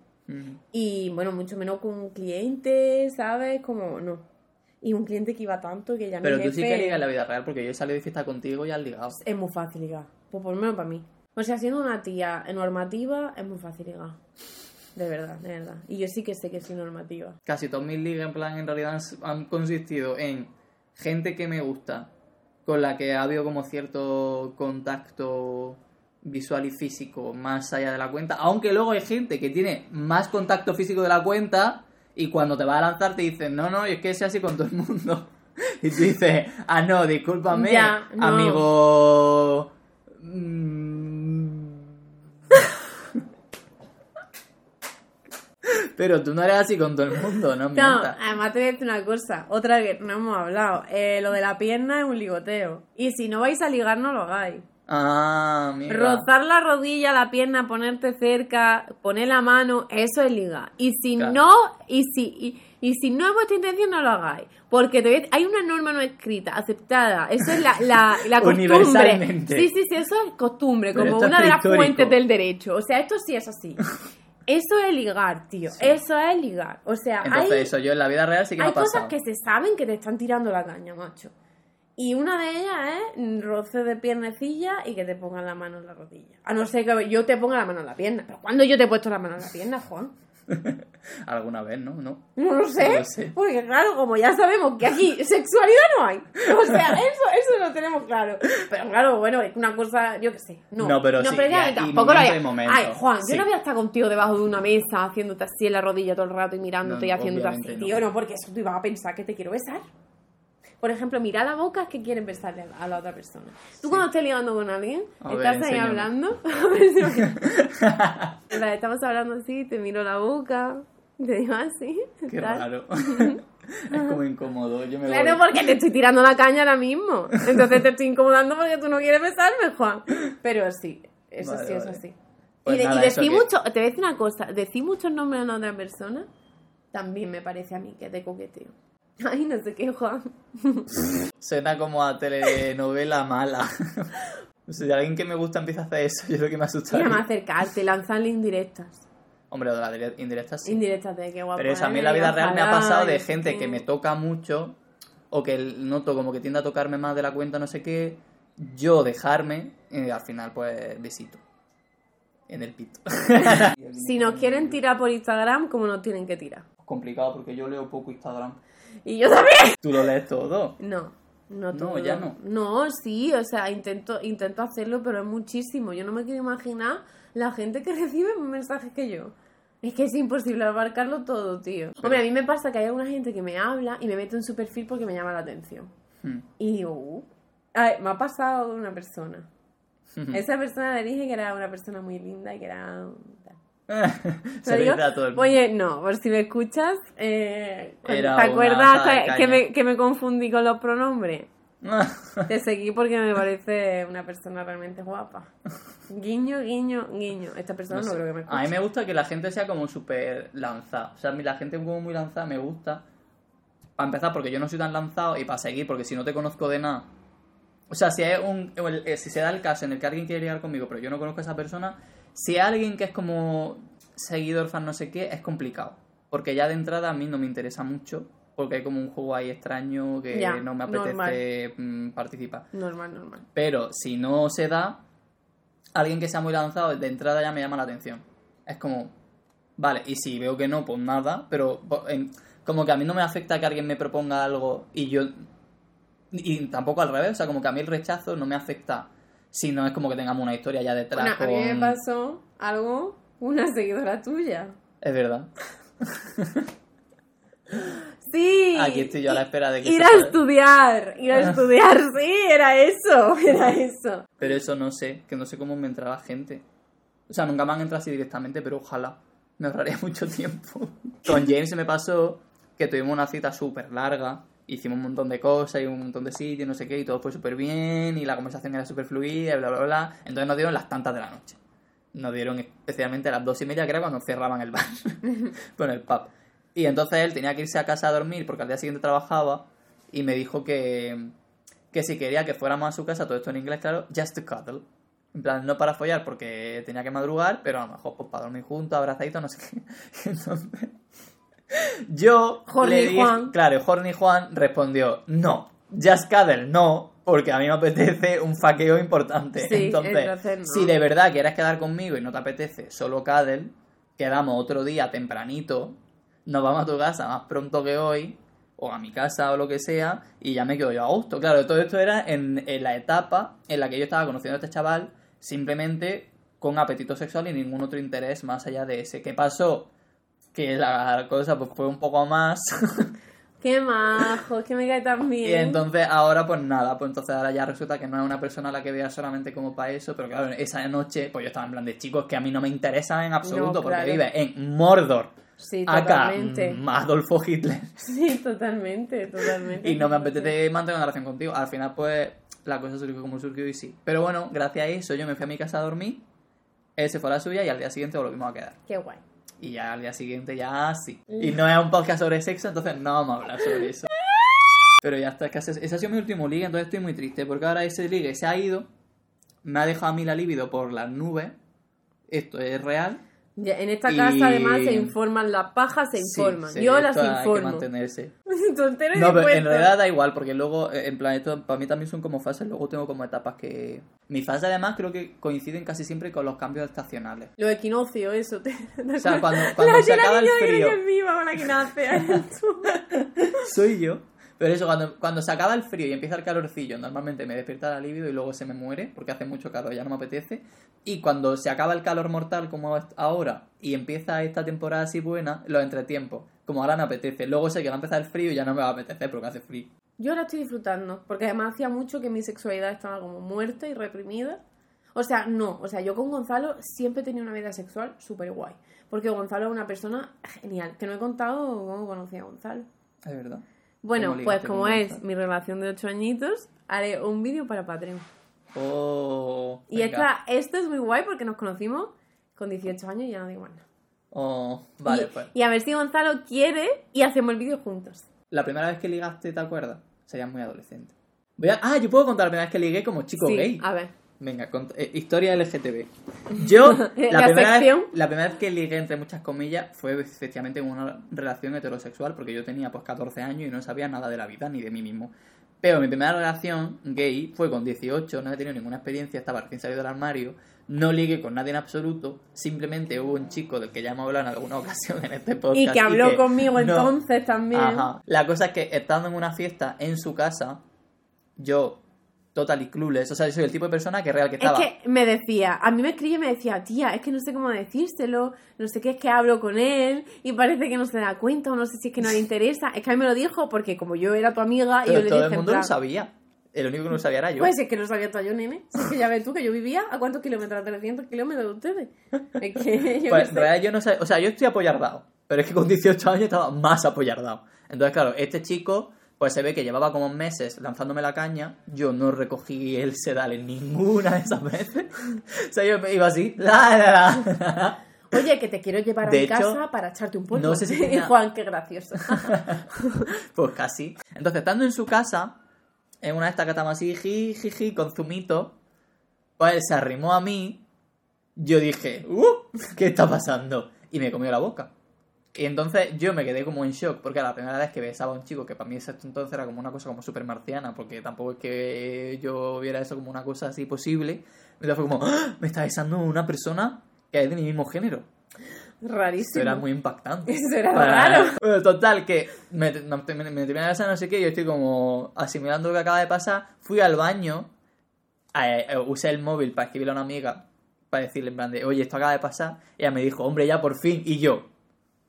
Y bueno, mucho menos con un cliente, ¿sabes? Como, no. Y un cliente que iba tanto que ya Pero mi tú sí que ligas en la vida real, porque yo he salido de fiesta contigo y has ligado. Es muy fácil ligar. Pues por lo menos para mí. O sea, siendo una tía normativa, es muy fácil ligar. De verdad, de verdad. Y yo sí que sé que soy normativa. Casi todos mis ligas, en plan, en realidad han- han consistido en gente que me gusta, con la que ha habido como cierto contacto visual y físico más allá de la cuenta, aunque luego hay gente que tiene más contacto físico de la cuenta y cuando te va a lanzar te dicen, no, no, es que sea así con todo el mundo. Y tú dices, ah, no, discúlpame, Ya, no. amigo... mm, Pero tú no eres así con todo el mundo, no No, además te voy a decir una cosa, otra que no hemos hablado. Eh, lo de la pierna es un ligoteo. Y si no vais a ligar, no lo hagáis. Ah, mira. Rozar la rodilla, la pierna, ponerte cerca, poner la mano, eso es ligar. Y si Claro. no, y si, y, y si no es vuestra intención, no lo hagáis. Porque te hay una norma no escrita, aceptada. Eso es la, la, la costumbre. Sí, sí, sí, eso es costumbre, Pero como una de las fuentes del derecho. O sea, esto sí es así. Eso es ligar, tío. Eso es ligar. O sea, Entonces, hay, eso yo en la vida real sí que me hay ha pasado. cosas que se saben que te están tirando la caña, macho. Y una de ellas es roce de piernecilla y que te pongan la mano en la rodilla. A no ser que yo te ponga la mano en la pierna. Pero ¿cuándo yo te he puesto la mano en la pierna, Juan? Alguna vez, ¿no? ¿No? No lo sé. No lo sé. Porque claro, como ya sabemos que aquí sexualidad no hay. O sea, eso, eso lo tenemos claro. Pero claro, bueno, es una cosa, yo qué sé. No, No, pero sí, ya, ya, tampoco lo momento. Ay, Juan, Sí. yo no voy a estar contigo debajo de una mesa haciéndote así en la rodilla todo el rato y mirándote No, y haciéndote así, no. tío. No, porque eso tú ibas a pensar que te quiero besar. Por ejemplo, mira la boca que quieren besarle a la otra persona. Tú cuando estés ligando con alguien, A ver, estás ahí hablando. A ver si me- En plan, Estamos hablando así, te miro la boca, te digo así. Qué tal. raro. es como incómodo. Yo me Claro, voy. porque te estoy tirando la caña ahora mismo. Entonces te estoy incomodando porque tú no quieres besarme, Juan. Pero sí, eso Vale, sí, eso vale. sí. Pues y de- nada, y eso decir que- mucho, te voy a decir una cosa, decir muchos nombres a la otra persona también me parece a mí que es de coqueteo. Ay, no sé qué, Juan. Suena como a telenovela mala. O sea, si alguien que me gusta empieza a hacer eso, yo creo que me asusta. Llama a acercarte, lanzarle indirectas. Hombre, de la dire- indirecta sí. Indirectas de qué guapo. Pero eso a mí en la vida real me ha pasado de gente que me toca mucho o que noto como que tiende a tocarme más de la cuenta, no sé qué, yo dejarme y al final pues besito. En el pito. Si nos quieren tirar por Instagram, como nos tienen que tirar. Complicado porque yo leo poco Instagram. Y yo también. Tú lo lees todo. No, no No, todo. ya no. No, sí, o sea, intento, intento hacerlo, pero es muchísimo. Yo no me quiero imaginar la gente que recibe mensajes que yo. Es que es imposible abarcarlo todo, tío. Hombre, a mí me pasa que hay alguna gente que me habla y me meto en su perfil porque me llama la atención. Hmm. Y digo, uh. Ay, me ha pasado una persona. Esa persona le dije que era una persona muy linda y que era... Se ¿Lo lo digo? a todo el mundo. Oye, no, por si me escuchas, eh, ¿te acuerdas que, me, que me confundí con los pronombres? Te seguí porque me parece una persona realmente guapa. Guiño, guiño, guiño. Esta persona no, No sé. creo que me escuche. A mí me gusta que la gente sea como súper lanzada. O sea, a mí la gente como muy lanzada me gusta. Para empezar, porque yo no soy tan lanzado y para seguir, porque si no te conozco de nada. O sea, si, hay un, eh, si se da el caso en el que alguien quiere ligar conmigo, pero yo no conozco a esa persona, si hay alguien que es como seguidor, fan, no sé qué, es complicado. Porque ya de entrada a mí no me interesa mucho, porque hay como un juego ahí extraño que Ya, no me apetece mm, participar. Normal, normal. Pero si no se da, alguien que sea muy lanzado, de entrada ya me llama la atención. Es como, vale, y si veo que no, pues nada, pero po- en- como que a mí no me afecta que alguien me proponga algo y yo... Y tampoco al revés, o sea, como que a mí el rechazo no me afecta si no es como que tengamos una historia ya detrás. Bueno, a mí me con- pasó algo, una seguidora tuya. Es verdad. Sí. Aquí estoy yo a la espera de que Ir a estudiar, ir a estudiar, sí, era eso, era eso. Pero eso no sé, que no sé cómo me entraba gente. O sea, nunca me han entrado así directamente, pero ojalá. Me ahorraría mucho tiempo. Con James me pasó que tuvimos una cita súper larga. Hicimos un montón de cosas y un montón de sitios, no sé qué, y todo fue súper bien, y la conversación era súper fluida, bla, bla, bla. Entonces nos dieron las tantas de la noche. Nos dieron especialmente a las dos y media, que era cuando cerraban el bar. bueno, el pub. Y entonces él tenía que irse a casa a dormir porque al día siguiente trabajaba y me dijo que, que si quería que fuéramos a su casa, todo esto en inglés, claro, just to cuddle. En plan, no para follar porque tenía que madrugar, pero a lo mejor pues, para dormir juntos, abrazaditos, no sé qué. Entonces, yo Horny le dije, Juan. claro, Horny Juan respondió, no, just cuddle, no, porque a mí me apetece un faqueo importante. Sí, entonces, entonces no. si de verdad quieres quedar conmigo y no te apetece solo cuddle, quedamos otro día tempranito, nos vamos a tu casa más pronto que hoy, o a mi casa o lo que sea, y ya me quedo yo a gusto. Claro, todo esto era en, en la etapa en la que yo estaba conociendo a este chaval, simplemente con apetito sexual y ningún otro interés más allá de ese. ¿Qué pasó? Que la cosa pues fue un poco más. Qué majo, que me cae tan bien. y entonces ahora pues nada, pues entonces ahora ya resulta que no es una persona a la que vea solamente como para eso, pero claro, esa noche pues yo estaba en plan de chicos que a mí no me interesan en absoluto No, porque vive en Mordor. Sí, Acá, totalmente. Adolfo Hitler. Sí, totalmente, totalmente. Y no me apetece mantener una relación contigo. Al final, pues, la cosa surgió como surgió y sí. Pero bueno, gracias a eso yo me fui a mi casa a dormir. Él se fue a la suya y al día siguiente volvimos a quedar. Qué guay. Y ya al día siguiente ya sí. Y no es un podcast sobre sexo, entonces no vamos a hablar sobre eso. Pero ya está, es que ese, ese ha sido mi último ligue, entonces estoy muy triste porque ahora ese ligue se ha ido, me ha dejado a mí la libido por las nubes. Esto es real. Ya, en esta Y- casa además se informan, las pajas se Sí, informan. sí, Yo las esto Hay que informo. mantenerse. Y No, pero en realidad da igual, porque luego, eh, en plan, esto para mí también son como fases, luego tengo como etapas que... Mi fase además creo que coinciden casi siempre con los cambios estacionales. Los equinoccios, eso. Te... O sea, cuando, cuando se acaba el frío, Que es viva la eres tú. soy yo. Pero eso, cuando, cuando se acaba el frío y empieza el calorcillo, normalmente me despierta la libido y luego se me muere porque hace mucho calor, ya no me apetece. Y cuando se acaba el calor mortal como ahora y empieza esta temporada así buena, los entretiempos, como ahora me apetece. Luego sé que va a empezar el frío y ya no me va a apetecer porque hace frío. Yo la estoy disfrutando, porque además hacía mucho que mi sexualidad estaba como muerta y reprimida. O sea, no, o sea, yo con Gonzalo siempre he tenido una vida sexual súper guay. Porque Gonzalo es una persona genial, que no he contado cómo conocí a Gonzalo. Es verdad. Bueno, ¿Cómo pues como es mi relación de 8 añitos, haré un vídeo para Patreon. Oh, Y esta, esto es muy guay porque nos conocimos con 18 años y ya no digo más nada. Oh, vale, y, pues. y a ver si Gonzalo quiere y hacemos el vídeo juntos. La primera vez que ligaste, ¿te acuerdas? Serías muy adolescente. Voy a... Ah, yo puedo contar la primera vez que ligué como chico sí, gay. a ver. Venga, cont- eh, historia LGTB. Yo, la, La primera sección. vez, la primera vez que ligué, entre muchas comillas, fue efectivamente en una relación heterosexual, porque yo tenía pues 14 años y no sabía nada de la vida ni de mí mismo. Pero mi primera relación gay fue con 18, no he tenido ninguna experiencia, estaba recién salido del armario, no ligué con nadie en absoluto, simplemente hubo un chico del que ya hemos hablado en alguna ocasión en este podcast. Y que habló conmigo no- entonces también. Ajá. La cosa es que estando en una fiesta en su casa, yo, totally clueless, o sea, yo soy el tipo de persona que real que Es estaba. que me decía, a mí me escribe y me decía, tía, es que no sé cómo decírselo, no sé qué, es que hablo con él y parece que no se da cuenta o no sé si es que no le interesa. Es que a mí me lo dijo porque como yo era tu amiga y yo le todo dije, el en mundo plan, lo sabía. El único que no sabía era yo. Pues es que no sabía todo yo, nene. Si es que ya ves tú que yo vivía a cuántos kilómetros, a 300 kilómetros de ustedes. Es que yo Pues en realidad yo no sé, o sea, yo estoy apoyardado, pero es que con 18 años estaba más apoyardado. Entonces, claro, este chico, pues se ve que llevaba como meses lanzándome la caña, yo no recogí el sedal en ninguna de esas veces. O sea, yo me iba así, la, la, la. Oye, que te quiero llevar a mi hecho, casa para echarte un polvo. no sé si tenía- Juan, qué gracioso. Pues casi. Entonces, estando en su casa, en una de estas que estamos así, ji, ji, ji, con zumito, pues se arrimó a mí. Yo dije, "Uh, ¿qué está pasando? Y me comió la boca. Y entonces yo me quedé como en shock, porque la primera vez que besaba a un chico, que para mí eso entonces era como una cosa como súper marciana, porque tampoco es que yo viera eso como una cosa así posible. Entonces fue como, "Ah, me está besando una persona que es de mi mismo género. Rarísimo. era muy impactante. Eso era raro. Bueno, total, que me, me, me, me terminé de besar, no sé qué, yo estoy como asimilando lo que acaba de pasar. Fui al baño, eh, eh, usé el móvil para escribirle a una amiga, para decirle en plan de, oye, esto acaba de pasar. Y ella me dijo, hombre, ya por fin. Y yo,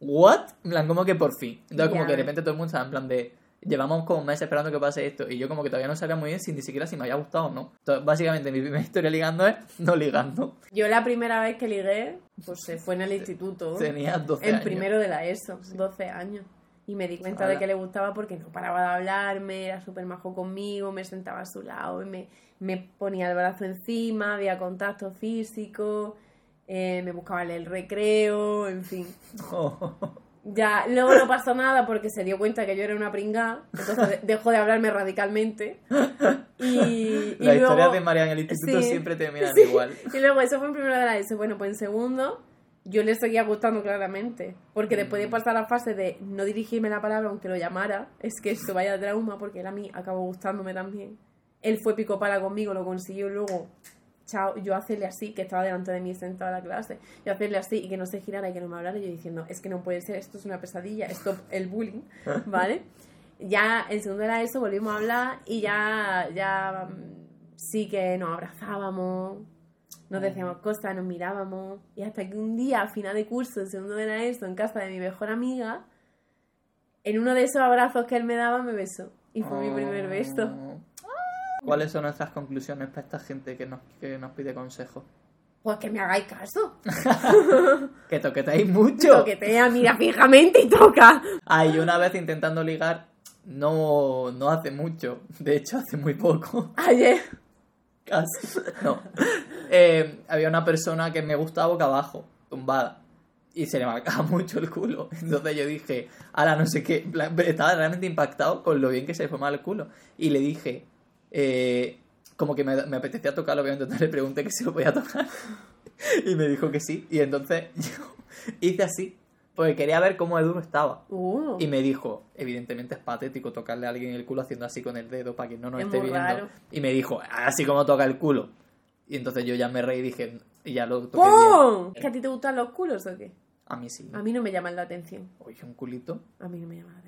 ¿what? En plan, como que por fin. Entonces, como Ya. que de repente todo el mundo estaba en plan de, llevamos como meses esperando que pase esto. Y yo, como que todavía no sabía muy bien si ni siquiera si me había gustado o no. Entonces, básicamente, mi primera historia ligando es no ligando. Yo la primera vez que ligué, pues eh, fue en el instituto. Tenía 12 En años. primero de la ESO, 12 años. Y me di cuenta de Ala. que le gustaba porque no paraba de hablarme, era súper majo conmigo, me sentaba a su lado y me, me ponía el brazo encima, había contacto físico, eh, me buscaba en el recreo, en fin. Ya, luego no pasó nada porque se dio cuenta que yo era una pringá, entonces de- dejó de hablarme radicalmente. Y, Las historias de María en el instituto Sí. siempre terminan Sí. igual. Y luego eso fue en primero de la ESO. Bueno, pues en segundo yo le seguía gustando claramente. Porque después Mm. de pasar la fase de no dirigirme la palabra aunque lo llamara, es que esto vaya trauma porque él a mí acabó gustándome también. Él fue pico pala conmigo, lo consiguió luego, chao, yo hacerle así, que estaba delante de mí sentado en la clase, yo hacerle así y que no se girara y que no me hablara, y yo diciendo, es que no puede ser, esto es una pesadilla, stop el bullying, ¿vale? Ya en segundo de la ESO volvimos a hablar y ya, ya mm, sí que nos abrazábamos, nos decíamos cosas, nos mirábamos. Y hasta que un día, a final de curso, en segundo de la ESO, en casa de mi mejor amiga, en uno de esos abrazos que él me daba, me besó. Y fue mi primer beso. ¿Cuáles son nuestras conclusiones para esta gente que nos, que nos pide consejos? Pues que me hagáis caso. Que toqueteáis mucho. Toquetea, mira fijamente y toca. Ay, una vez intentando ligar, no, no hace mucho. De hecho, hace muy poco. Ayer. Casi. No. Eh, había una persona que me gustaba boca abajo, tumbada. Y se le marcaba mucho el culo. Entonces yo dije, ala, no sé qué. Estaba realmente impactado con lo bien que se le formaba el culo. Y le dije, eh, como que me, me apetecía tocarlo, obviamente. Entonces le pregunté que si lo podía tocar. Y me dijo que sí. Y entonces yo hice así, porque quería ver cómo de duro estaba. Uh, Y me dijo, evidentemente es patético tocarle a alguien el culo haciendo así con el dedo para que no nos Es esté viendo. raro. Y me dijo, así como toca el culo. Y entonces yo ya me reí y dije, y ya lo toqué. ¡Pum! ¿Es que a ti te gustan los culos o qué? A mí sí. A mí no me llaman la atención. Oye, un culito. A mí no me llaman la atención.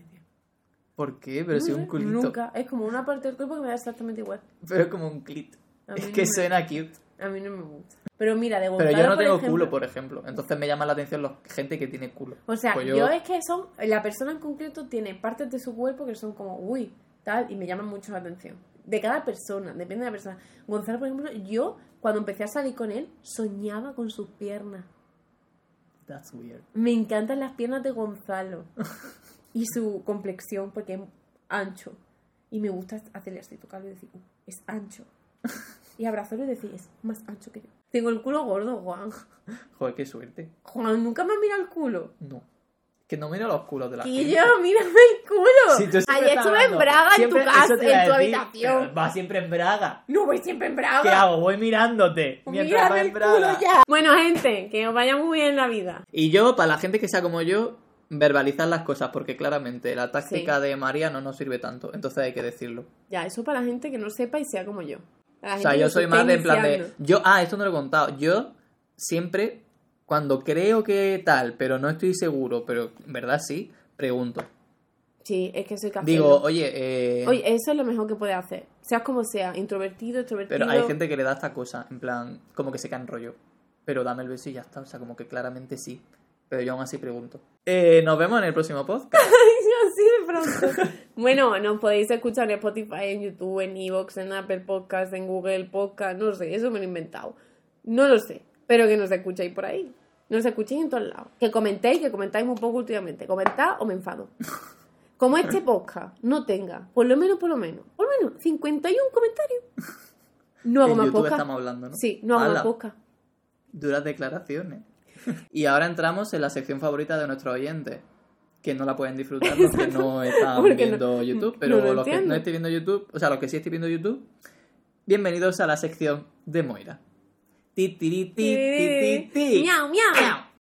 ¿Por qué? Pero si No un culito. Nunca. Es como una parte del cuerpo que me da exactamente igual. Pero es como un clit. Es no que me- suena cute. A mí no me gusta. Pero mira, de Pero Gonzalo, yo no tengo ejemplo- culo, por ejemplo. Entonces me llama la atención la gente que tiene culo. O sea, Pues yo... es que son. La persona en concreto tiene partes de su cuerpo que son como, uy, tal, y me llaman mucho la atención. De cada persona, depende de la persona. Gonzalo, por ejemplo, yo, cuando empecé a salir con él, soñaba con sus piernas. That's weird. Me encantan las piernas de Gonzalo. y su complexión, porque es ancho. Y me gusta hacerle así, tocarlo y decir, "Uh, es ancho. y abrazarlo y decir, es más ancho que yo. Tengo el culo gordo, Juan. Joder, qué suerte. Juan, nunca me has mirado el culo. No. Que no miro los culos de la Y gente. yo, mírame el culo. Siempre Ayer estuve en Braga en tu casa, en tu decir, habitación. Va siempre en Braga. No voy siempre en Braga. ¿Qué hago? Voy mirándote mientras vas Mírame en Braga. ya. Bueno, gente, que os vaya muy bien la vida. Y yo, para la gente que sea como yo, verbalizar las cosas, porque claramente la táctica de María no nos sirve tanto, entonces hay que decirlo. Ya, eso para la gente que no sepa y sea como yo. O sea, yo soy más de en plan de. Yo, ah, esto no lo he contado. Yo siempre, cuando creo que tal, pero no estoy seguro, pero en verdad sí, pregunto. Sí, es que soy café. Digo, oye, eh, Oye, eso es lo mejor que puedes hacer. Seas como sea, introvertido, extrovertido. pero hay gente que le da esta cosa, en plan, como que se cae en rollo. Pero dame el beso y ya está, o sea, como que claramente sí. Pero yo aún así pregunto. Eh, nos vemos en el próximo podcast. Así de pronto. Bueno, nos podéis escuchar en Spotify, en YouTube, en Evox, en Apple Podcast, en Google Podcast, no sé, eso me lo he inventado. No lo sé, pero que nos escuchéis por ahí. Nos escuchéis en todos lados. Que comentéis, que comentáis muy poco últimamente. Comentad o me enfado. Como este podcast no tenga, por lo menos, por lo menos, por lo menos 51 comentarios. No hago en más YouTube podcast. estamos hablando, ¿no? Sí, no hago más podcast. Duras declaraciones. Y ahora entramos en la sección favorita de nuestros oyentes. Que no la pueden disfrutar los que no están Porque no- viendo YouTube. Pero no lo los que no estén viendo YouTube, o sea, los que sí estén viendo YouTube, bienvenidos a la sección de Moira. Ti, ti, ti, ti, ti, ti, ti. Miau, miau. Miau.